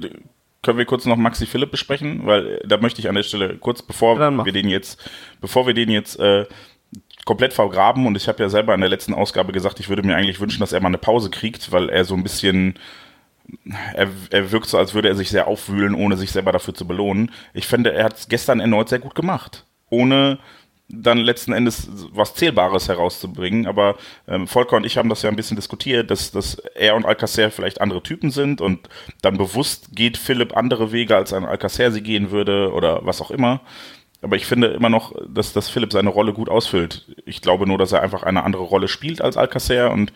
Speaker 6: können wir kurz noch Maxi Philipp besprechen, weil da möchte ich an der Stelle kurz, bevor wir den jetzt, bevor wir den jetzt äh, komplett vergraben und ich habe ja selber in der letzten Ausgabe gesagt, ich würde mir eigentlich wünschen, dass er mal eine Pause kriegt, weil er so ein bisschen er, er wirkt so, als würde er sich sehr aufwühlen, ohne sich selber dafür zu belohnen. Ich finde, er hat es gestern erneut sehr gut gemacht. Ohne dann letzten Endes was Zählbares herauszubringen. Aber ähm, Volker und ich haben das ja ein bisschen diskutiert, dass, dass er und Alcacer vielleicht andere Typen sind und dann bewusst geht Philipp andere Wege, als ein Alcacer sie gehen würde oder was auch immer. Aber ich finde immer noch, dass, dass Philipp seine Rolle gut ausfüllt. Ich glaube nur, dass er einfach eine andere Rolle spielt als Alcacer und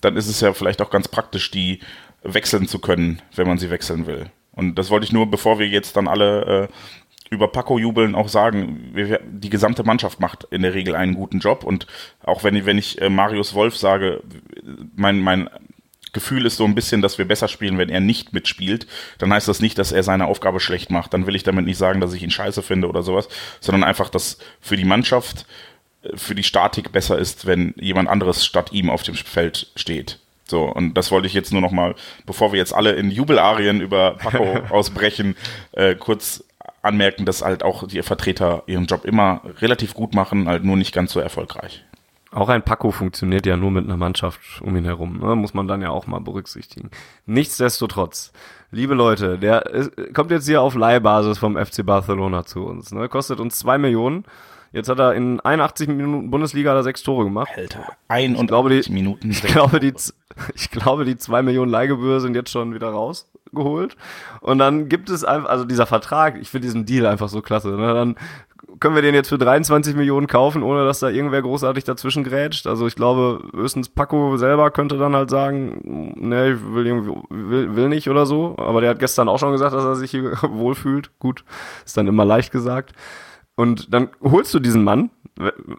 Speaker 6: dann ist es ja vielleicht auch ganz praktisch, die wechseln zu können, wenn man sie wechseln will. Und das wollte ich nur, bevor wir jetzt dann alle äh, über Paco jubeln auch sagen, wir, die gesamte Mannschaft macht in der Regel einen guten Job und auch wenn, wenn ich äh, Marius Wolf sage, mein, mein Gefühl ist so ein bisschen, dass wir besser spielen, wenn er nicht mitspielt, dann heißt das nicht, dass er seine Aufgabe schlecht macht. Dann will ich damit nicht sagen, dass ich ihn scheiße finde oder sowas, sondern einfach, dass für die Mannschaft, äh, für die Statik besser ist, wenn jemand anderes statt ihm auf dem Feld steht. So, und das wollte ich jetzt nur noch mal, bevor wir jetzt alle in Jubelarien über Paco ausbrechen, äh, kurz anmerken, dass halt auch die Vertreter ihren Job immer relativ gut machen, halt nur nicht ganz so erfolgreich.
Speaker 4: Auch ein Paco funktioniert ja nur mit einer Mannschaft um ihn herum, ne? muss man dann ja auch mal berücksichtigen. Nichtsdestotrotz, liebe Leute, der ist, kommt jetzt hier auf Leihbasis vom FC Barcelona zu uns, ne? kostet uns zwei Millionen. Jetzt hat er in 81 Minuten Bundesliga da sechs Tore gemacht.
Speaker 6: Alter, 81
Speaker 4: ich glaube, die,
Speaker 6: Minuten.
Speaker 4: Ich glaube, die, ich glaube, die zwei Millionen Leihgebühr sind jetzt schon wieder rausgeholt. Und dann gibt es einfach, also dieser Vertrag, ich finde diesen Deal einfach so klasse. Ne? Dann können wir den jetzt für 23 Millionen kaufen, ohne dass da irgendwer großartig dazwischen grätscht. Also ich glaube, höchstens Paco selber könnte dann halt sagen, ne, ich will irgendwie, will, will nicht oder so. Aber der hat gestern auch schon gesagt, dass er sich hier wohlfühlt. Gut, ist dann immer leicht gesagt. Und dann holst du diesen Mann,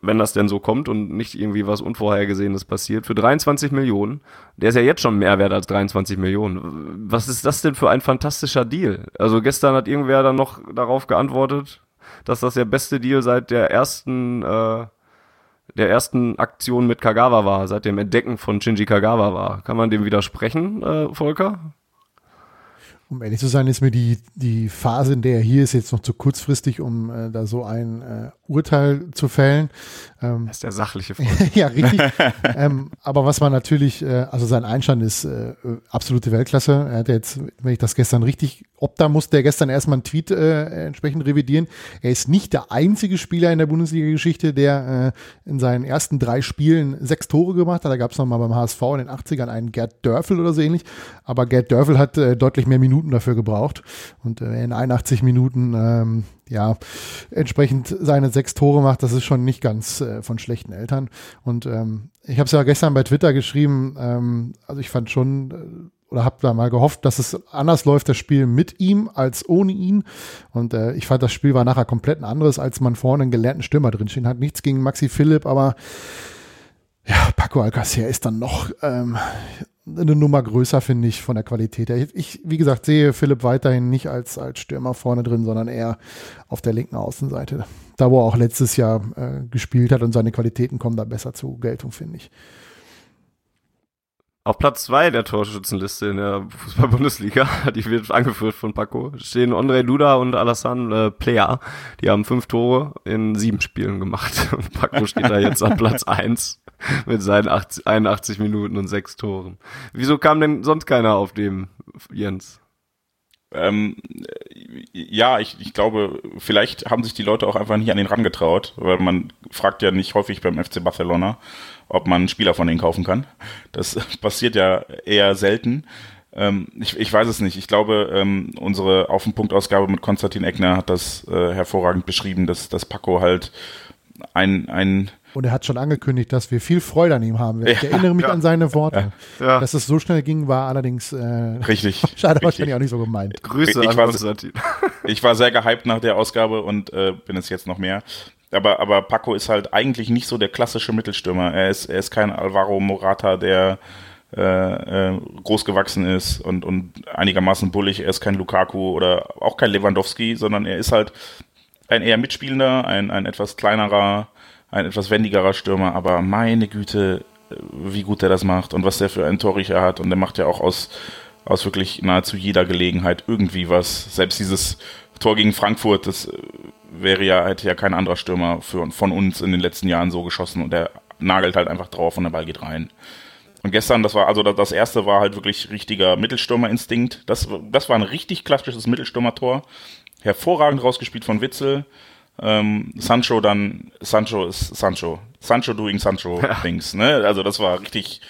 Speaker 4: wenn das denn so kommt und nicht irgendwie was Unvorhergesehenes passiert, für 23 Millionen. Der ist ja jetzt schon mehr wert als 23 Millionen. Was ist das denn für ein fantastischer Deal? Also gestern hat irgendwer dann noch darauf geantwortet, dass das der beste Deal seit der ersten, äh, der ersten Aktion mit Kagawa war, seit dem Entdecken von Shinji Kagawa war. Kann man dem widersprechen, äh, Volker?
Speaker 5: Um ehrlich zu sein, ist mir die, die Phase, in der er hier ist, jetzt noch zu kurzfristig, um äh, da so ein äh, Urteil zu fällen.
Speaker 4: Ähm, das ist der sachliche
Speaker 5: Freund. ja, richtig. ähm, aber was man natürlich, äh, also sein Einstand ist äh, absolute Weltklasse. Er hat jetzt, wenn ich das gestern richtig, ob da musste er gestern erstmal einen Tweet äh, entsprechend revidieren. Er ist nicht der einzige Spieler in der Bundesliga-Geschichte, der äh, in seinen ersten drei Spielen sechs Tore gemacht hat. Da gab es nochmal beim HSV in den 80ern einen Gerd Dörfel oder so ähnlich. Aber Gerd Dörfel hat äh, deutlich mehr Minuten dafür gebraucht. Und äh, in 81 Minuten ähm, ja, entsprechend seine sechs Tore macht, das ist schon nicht ganz äh, von schlechten Eltern. Und ähm, ich habe es ja gestern bei Twitter geschrieben, ähm, also ich fand schon äh, oder habe da mal gehofft, dass es anders läuft, das Spiel mit ihm als ohne ihn. Und äh, ich fand, das Spiel war nachher komplett ein anderes, als man vorne einen gelernten Stürmer drinstehen hat. Nichts gegen Maxi Philipp, aber ja, Paco Alcacer ist dann noch ähm, eine Nummer größer, finde ich, von der Qualität her. Ich, wie gesagt, sehe Philipp weiterhin nicht als, als Stürmer vorne drin, sondern eher auf der linken Außenseite. Da, wo er auch letztes Jahr äh, gespielt hat und seine Qualitäten kommen da besser zur Geltung, finde ich.
Speaker 4: Auf Platz zwei der Torschützenliste in der Fußball-Bundesliga, die wird angeführt von Paco, stehen André Duda und Alassane äh, Plea. Die haben fünf Tore in sieben Spielen gemacht. Und Paco steht da jetzt an Platz eins mit seinen 80, 81 Minuten und sechs Toren. Wieso kam denn sonst keiner auf dem, Jens?
Speaker 6: Ähm, ja, ich, ich glaube, vielleicht haben sich die Leute auch einfach nicht an den rangetraut, weil man fragt ja nicht häufig beim FC Barcelona, ob man einen Spieler von denen kaufen kann. Das passiert ja eher selten. Ähm, ich, ich weiß es nicht. Ich glaube, ähm, unsere Auf den Punkt Ausgabe mit Konstantin Eckner hat das äh, hervorragend beschrieben, dass, dass Paco halt ein, ein
Speaker 5: und er hat schon angekündigt, dass wir viel Freude an ihm haben. Ich ja, erinnere mich ja. an seine Worte. Ja. Dass es so schnell ging, war allerdings äh,
Speaker 6: richtig.
Speaker 5: schade
Speaker 6: richtig.
Speaker 5: wahrscheinlich auch nicht so gemeint.
Speaker 6: Grüße ich an war, Konstantin. ich war sehr gehypt nach der Ausgabe und äh, bin es jetzt noch mehr. Aber, aber Paco ist halt eigentlich nicht so der klassische Mittelstürmer. Er ist, er ist kein Alvaro Morata, der äh, äh, groß gewachsen ist und, und einigermaßen bullig. Er ist kein Lukaku oder auch kein Lewandowski, sondern er ist halt ein eher mitspielender, ein, ein etwas kleinerer, ein etwas wendigerer Stürmer. Aber meine Güte, wie gut er das macht und was der für einen Torriecher hat. Und der macht ja auch aus, aus wirklich nahezu jeder Gelegenheit irgendwie was. Selbst dieses Tor gegen Frankfurt, das wäre ja, hätte ja kein anderer Stürmer für, von uns in den letzten Jahren so geschossen und der nagelt halt einfach drauf und der Ball geht rein. Und gestern, das war, also das erste war halt wirklich richtiger Mittelstürmerinstinkt. Das, das war ein richtig klassisches Mittelstürmertor. Hervorragend rausgespielt von Witzel. Ähm, Sancho dann, Sancho ist Sancho. Sancho doing Sancho ja. Things, ne? Also das war richtig.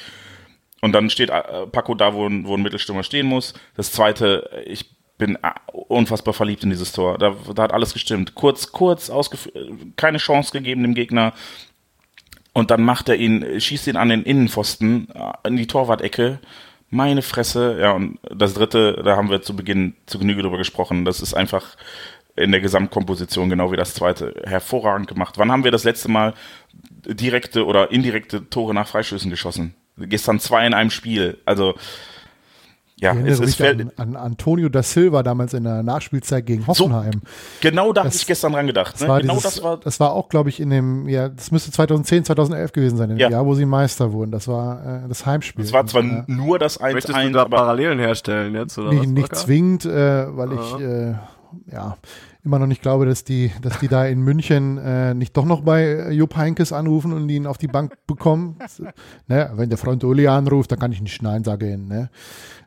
Speaker 6: Und dann steht äh, Paco da, wo, wo ein Mittelstürmer stehen muss. Das zweite, ich bin äh, unfassbar verliebt in dieses Tor. Da, da hat alles gestimmt. Kurz, kurz ausgeführt, keine Chance gegeben dem Gegner. Und dann macht er ihn, schießt ihn an den Innenpfosten, äh, in die Torwart-Ecke. Meine Fresse. Ja, und das dritte, da haben wir zu Beginn zu Genüge drüber gesprochen. Das ist einfach in der Gesamtkomposition genau wie das zweite. Hervorragend gemacht. Wann haben wir das letzte Mal direkte oder indirekte Tore nach Freischüssen geschossen? Gestern zwei in einem Spiel. Also,
Speaker 5: ja, es, es fällt an, an, Antonio da Silva damals in der Nachspielzeit gegen Hoffenheim. So,
Speaker 6: genau da habe ich gestern dran gedacht.
Speaker 5: Ne? Genau dieses, das war. Das war auch, glaube ich, in dem, ja, das müsste 2010, 2011 gewesen sein, im ja. Jahr, wo sie Meister wurden. Das war äh, das Heimspiel.
Speaker 6: Das war zwar
Speaker 5: und,
Speaker 6: äh, nur das 1-1.
Speaker 4: Möchtest du da Parallelen herstellen jetzt? Oder
Speaker 5: nicht, nicht zwingend, äh, weil Aha. ich, äh, ja, immer noch nicht glaube, dass die, dass die da in München äh, nicht doch noch bei äh, Jupp Heinkes anrufen und ihn auf die Bank bekommen. ne, wenn der Freund Uli anruft, dann kann ich nicht Nein sagen. Ne?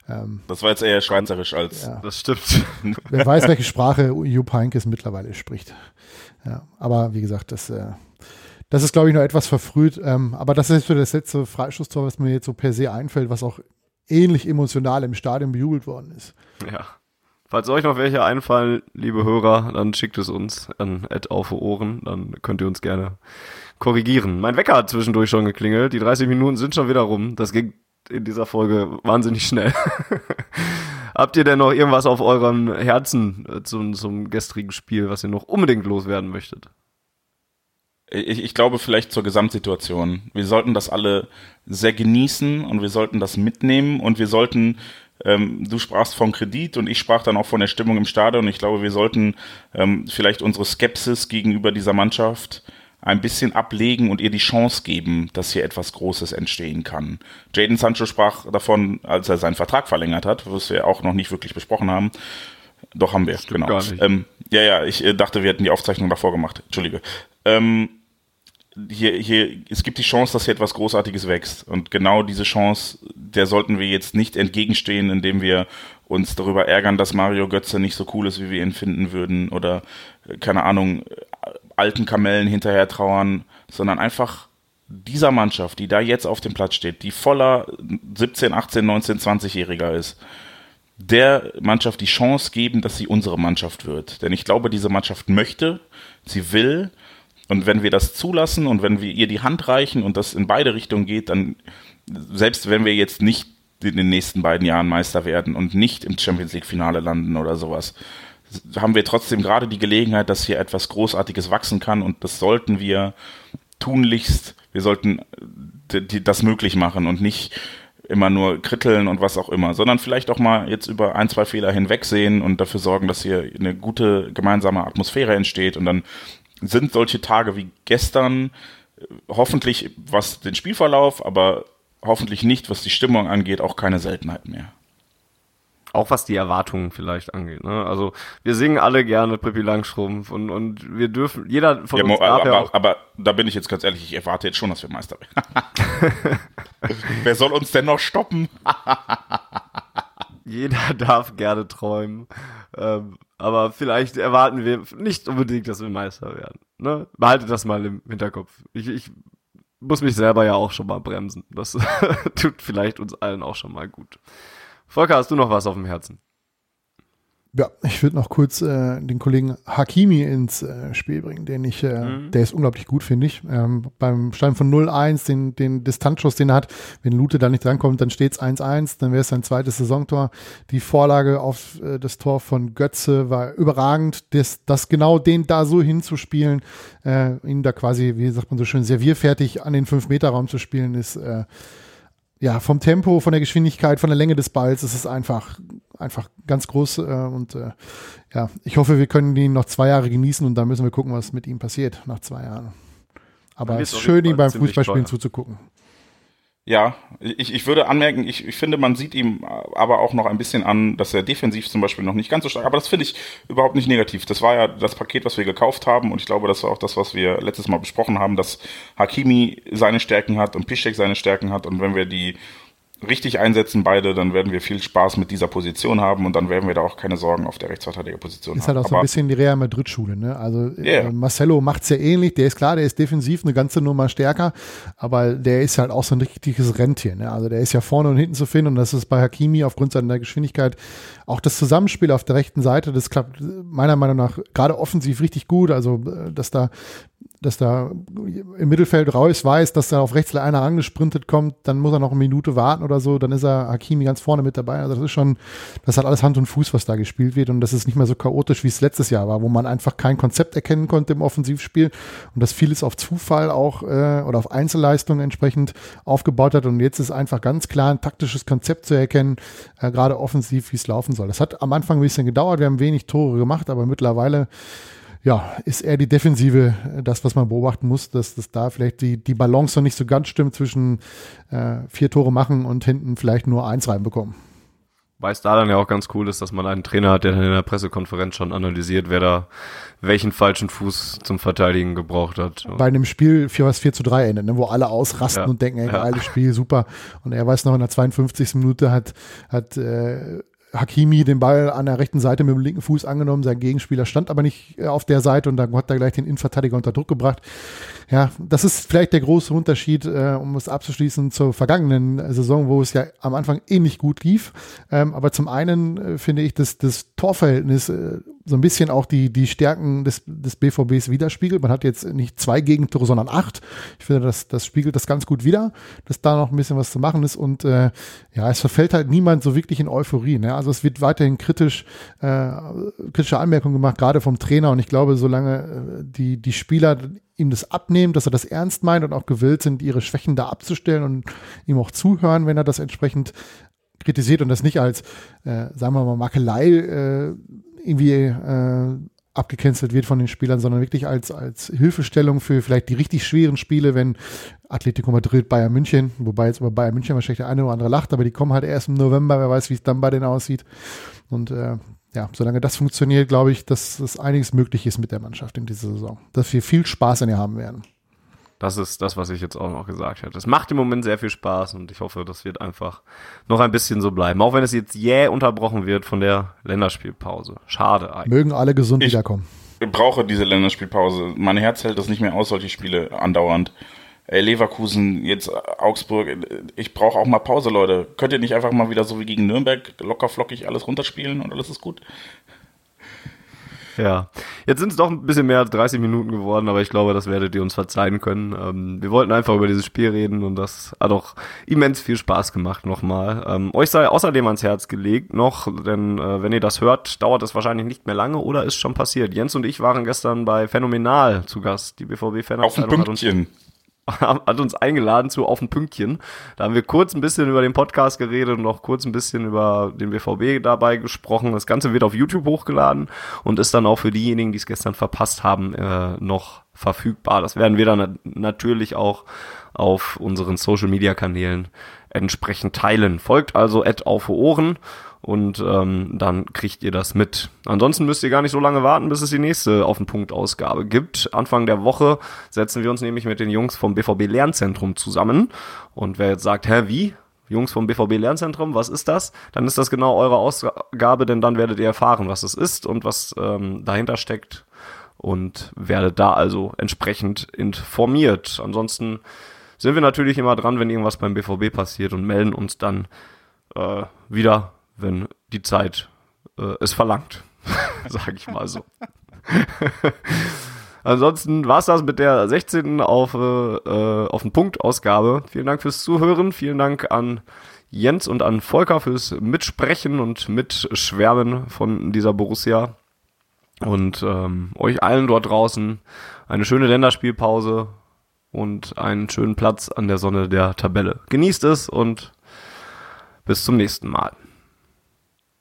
Speaker 6: Ähm, das war jetzt eher schweizerisch als.
Speaker 4: Ja. Das stimmt.
Speaker 5: Wer weiß, welche Sprache Jupp Heynckes mittlerweile spricht. Ja, aber wie gesagt, das, äh, das ist, glaube ich, noch etwas verfrüht. Ähm, aber das ist für das letzte Freischusstor, was mir jetzt so per se einfällt, was auch ähnlich emotional im Stadion bejubelt worden ist.
Speaker 4: Ja. Falls euch noch welche einfallen, liebe Hörer, dann schickt es uns an auf Ohren, dann könnt ihr uns gerne korrigieren. Mein Wecker hat zwischendurch schon geklingelt, die 30 Minuten sind schon wieder rum. Das ging in dieser Folge wahnsinnig schnell. Habt ihr denn noch irgendwas auf eurem Herzen äh, zum, zum gestrigen Spiel, was ihr noch unbedingt loswerden möchtet?
Speaker 6: Ich, ich glaube vielleicht zur Gesamtsituation. Wir sollten das alle sehr genießen und wir sollten das mitnehmen und wir sollten ähm, du sprachst von Kredit und ich sprach dann auch von der Stimmung im Stadion. Ich glaube, wir sollten ähm, vielleicht unsere Skepsis gegenüber dieser Mannschaft ein bisschen ablegen und ihr die Chance geben, dass hier etwas Großes entstehen kann. Jaden Sancho sprach davon, als er seinen Vertrag verlängert hat, was wir auch noch nicht wirklich besprochen haben. Doch haben wir, Stimmt genau. Ähm, ja, ja, ich äh, dachte, wir hätten die Aufzeichnung davor gemacht. Entschuldige. Ähm, hier, hier, es gibt die Chance, dass hier etwas Großartiges wächst. Und genau diese Chance, der sollten wir jetzt nicht entgegenstehen, indem wir uns darüber ärgern, dass Mario Götze nicht so cool ist, wie wir ihn finden würden oder, äh, keine Ahnung, alten Kamellen hinterher trauern, sondern einfach dieser Mannschaft, die da jetzt auf dem Platz steht, die voller 17, 18, 19, 20-Jähriger ist, der Mannschaft die Chance geben, dass sie unsere Mannschaft wird. Denn ich glaube, diese Mannschaft möchte, sie will. Und wenn wir das zulassen und wenn wir ihr die Hand reichen und das in beide Richtungen geht, dann, selbst wenn wir jetzt nicht in den nächsten beiden Jahren Meister werden und nicht im Champions League Finale landen oder sowas, haben wir trotzdem gerade die Gelegenheit, dass hier etwas Großartiges wachsen kann und das sollten wir tunlichst, wir sollten das möglich machen und nicht immer nur kritteln und was auch immer, sondern vielleicht auch mal jetzt über ein, zwei Fehler hinwegsehen und dafür sorgen, dass hier eine gute gemeinsame Atmosphäre entsteht und dann sind solche Tage wie gestern äh, hoffentlich, was den Spielverlauf, aber hoffentlich nicht, was die Stimmung angeht, auch keine Seltenheit mehr.
Speaker 4: Auch was die Erwartungen vielleicht angeht. Ne? Also wir singen alle gerne Pippi Langstrumpf und, und wir dürfen, jeder von
Speaker 6: ja,
Speaker 4: uns
Speaker 6: aber, ja aber, aber, da bin ich jetzt ganz ehrlich, ich erwarte jetzt schon, dass wir Meister werden. Wer soll uns denn noch stoppen?
Speaker 4: jeder darf gerne träumen. Ähm, aber vielleicht erwarten wir nicht unbedingt, dass wir Meister werden. Ne? Behaltet das mal im Hinterkopf. Ich, ich muss mich selber ja auch schon mal bremsen. Das tut vielleicht uns allen auch schon mal gut. Volker, hast du noch was auf dem Herzen?
Speaker 5: Ja, ich würde noch kurz äh, den Kollegen Hakimi ins äh, Spiel bringen, den ich, äh, mhm. der ist unglaublich gut, finde ich. Ähm, beim Stein von 0-1, den, den Distanzschuss, den er hat, wenn Lute da nicht drankommt, dann steht es 1-1, dann wäre es sein zweites Saisontor. Die Vorlage auf äh, das Tor von Götze war überragend, das, das genau den da so hinzuspielen, äh, ihn da quasi, wie sagt man so schön, servierfertig an den 5-Meter-Raum zu spielen, ist äh, ja, vom Tempo, von der Geschwindigkeit, von der Länge des Balls ist es einfach, einfach ganz groß. Äh, und äh, ja, ich hoffe, wir können ihn noch zwei Jahre genießen und dann müssen wir gucken, was mit ihm passiert nach zwei Jahren. Aber es ist schön, ihm beim Fußballspielen zuzugucken.
Speaker 6: Ja, ich, ich würde anmerken, ich, ich finde, man sieht ihm aber auch noch ein bisschen an, dass er defensiv zum Beispiel noch nicht ganz so stark, aber das finde ich überhaupt nicht negativ. Das war ja das Paket, was wir gekauft haben und ich glaube, das war auch das, was wir letztes Mal besprochen haben, dass Hakimi seine Stärken hat und Piszczek seine Stärken hat und wenn wir die richtig einsetzen, beide, dann werden wir viel Spaß mit dieser Position haben und dann werden wir da auch keine Sorgen auf der Rechtsverteidigerposition haben.
Speaker 5: Ist halt auch so ein bisschen die Real Madrid-Schule, ne? Also yeah. äh, Marcelo macht's ja ähnlich, der ist klar, der ist defensiv eine ganze Nummer stärker, aber der ist halt auch so ein richtiges Rentier, ne? Also der ist ja vorne und hinten zu finden und das ist bei Hakimi aufgrund seiner Geschwindigkeit auch das Zusammenspiel auf der rechten Seite, das klappt meiner Meinung nach gerade offensiv richtig gut, also äh, dass da dass da im Mittelfeld Reus weiß, dass da auf rechts einer angesprintet kommt, dann muss er noch eine Minute warten oder so, dann ist er Hakimi ganz vorne mit dabei. Also das ist schon, das hat alles Hand und Fuß, was da gespielt wird und das ist nicht mehr so chaotisch, wie es letztes Jahr war, wo man einfach kein Konzept erkennen konnte im Offensivspiel und das vieles auf Zufall auch äh, oder auf Einzelleistungen entsprechend aufgebaut hat und jetzt ist einfach ganz klar ein taktisches Konzept zu erkennen, äh, gerade offensiv, wie es laufen soll. Das hat am Anfang ein bisschen gedauert, wir haben wenig Tore gemacht, aber mittlerweile ja, ist eher die Defensive äh, das, was man beobachten muss, dass, dass da vielleicht die, die Balance noch nicht so ganz stimmt zwischen äh, vier Tore machen und hinten vielleicht nur eins reinbekommen.
Speaker 4: Weil es da dann ja auch ganz cool ist, dass man einen Trainer hat, der dann in der Pressekonferenz schon analysiert, wer da welchen falschen Fuß zum Verteidigen gebraucht hat.
Speaker 5: Bei einem Spiel, was 4 zu 3 endet, ne, wo alle ausrasten ja. und denken, ey, geiles ja. Spiel, super. Und er weiß noch, in der 52. Minute hat, hat äh, Hakimi den Ball an der rechten Seite mit dem linken Fuß angenommen. Sein Gegenspieler stand aber nicht äh, auf der Seite und dann hat er gleich den Innenverteidiger unter Druck gebracht. Ja, das ist vielleicht der große Unterschied, äh, um es abzuschließen, zur vergangenen Saison, wo es ja am Anfang ähnlich gut lief. Ähm, aber zum einen äh, finde ich, dass das Torverhältnis äh, so ein bisschen auch die, die Stärken des, des BVBs widerspiegelt. Man hat jetzt nicht zwei Gegentore, sondern acht. Ich finde, das, das spiegelt das ganz gut wider, dass da noch ein bisschen was zu machen ist. Und äh, ja, es verfällt halt niemand so wirklich in Euphorie. Ne? Also es wird weiterhin kritisch, äh, kritische Anmerkungen gemacht, gerade vom Trainer. Und ich glaube, solange äh, die, die Spieler ihm das abnehmen, dass er das ernst meint und auch gewillt sind, ihre Schwächen da abzustellen und ihm auch zuhören, wenn er das entsprechend kritisiert und das nicht als, äh, sagen wir mal, Makelei äh, irgendwie äh, abgecancelt wird von den Spielern, sondern wirklich als, als Hilfestellung für vielleicht die richtig schweren Spiele, wenn Atletico Madrid, Bayern München, wobei jetzt über Bayern München wahrscheinlich der eine oder andere lacht, aber die kommen halt erst im November, wer weiß, wie es dann bei denen aussieht. Und äh, ja, solange das funktioniert, glaube ich, dass es einiges möglich ist mit der Mannschaft in dieser Saison. Dass wir viel Spaß an ihr haben werden.
Speaker 4: Das ist das, was ich jetzt auch noch gesagt hätte. Es macht im Moment sehr viel Spaß und ich hoffe, das wird einfach noch ein bisschen so bleiben. Auch wenn es jetzt jäh unterbrochen wird von der Länderspielpause. Schade
Speaker 5: eigentlich. Mögen alle gesund
Speaker 6: ich
Speaker 5: wiederkommen.
Speaker 6: Ich brauche diese Länderspielpause. Mein Herz hält das nicht mehr aus, solche Spiele andauernd. Leverkusen, jetzt Augsburg. Ich brauche auch mal Pause, Leute. Könnt ihr nicht einfach mal wieder so wie gegen Nürnberg locker flockig alles runterspielen und alles ist gut?
Speaker 4: Ja, jetzt sind es doch ein bisschen mehr als 30 Minuten geworden, aber ich glaube, das werdet ihr uns verzeihen können. Ähm, wir wollten einfach über dieses Spiel reden und das hat auch immens viel Spaß gemacht nochmal. Ähm, euch sei außerdem ans Herz gelegt noch, denn äh, wenn ihr das hört, dauert es wahrscheinlich nicht mehr lange oder ist schon passiert. Jens und ich waren gestern bei Phänomenal zu Gast. Die BVB-Fanabteilung
Speaker 6: hat uns
Speaker 4: hat uns eingeladen zu Auf ein Pünktchen. Da haben wir kurz ein bisschen über den Podcast geredet und noch kurz ein bisschen über den BVB dabei gesprochen. Das Ganze wird auf YouTube hochgeladen und ist dann auch für diejenigen, die es gestern verpasst haben, äh, noch verfügbar. Das werden wir dann natürlich auch auf unseren Social Media Kanälen entsprechend teilen. Folgt also Ed auf Ohren und ähm, dann kriegt ihr das mit. Ansonsten müsst ihr gar nicht so lange warten, bis es die nächste auf den Punkt Ausgabe gibt. Anfang der Woche setzen wir uns nämlich mit den Jungs vom BVB Lernzentrum zusammen. Und wer jetzt sagt, hä, wie? Jungs vom BVB Lernzentrum, was ist das? Dann ist das genau eure Ausgabe, denn dann werdet ihr erfahren, was es ist und was ähm, dahinter steckt und werdet da also entsprechend informiert. Ansonsten sind wir natürlich immer dran, wenn irgendwas beim BVB passiert und melden uns dann äh, wieder wenn die Zeit äh, es verlangt, sage ich mal so. Ansonsten war es das mit der 16. auf, äh, auf den Punkt Ausgabe. Vielen Dank fürs Zuhören. Vielen Dank an Jens und an Volker fürs Mitsprechen und Mitschwärmen von dieser Borussia. Und ähm, euch allen dort draußen eine schöne Länderspielpause und einen schönen Platz an der Sonne der Tabelle. Genießt es und bis zum nächsten Mal.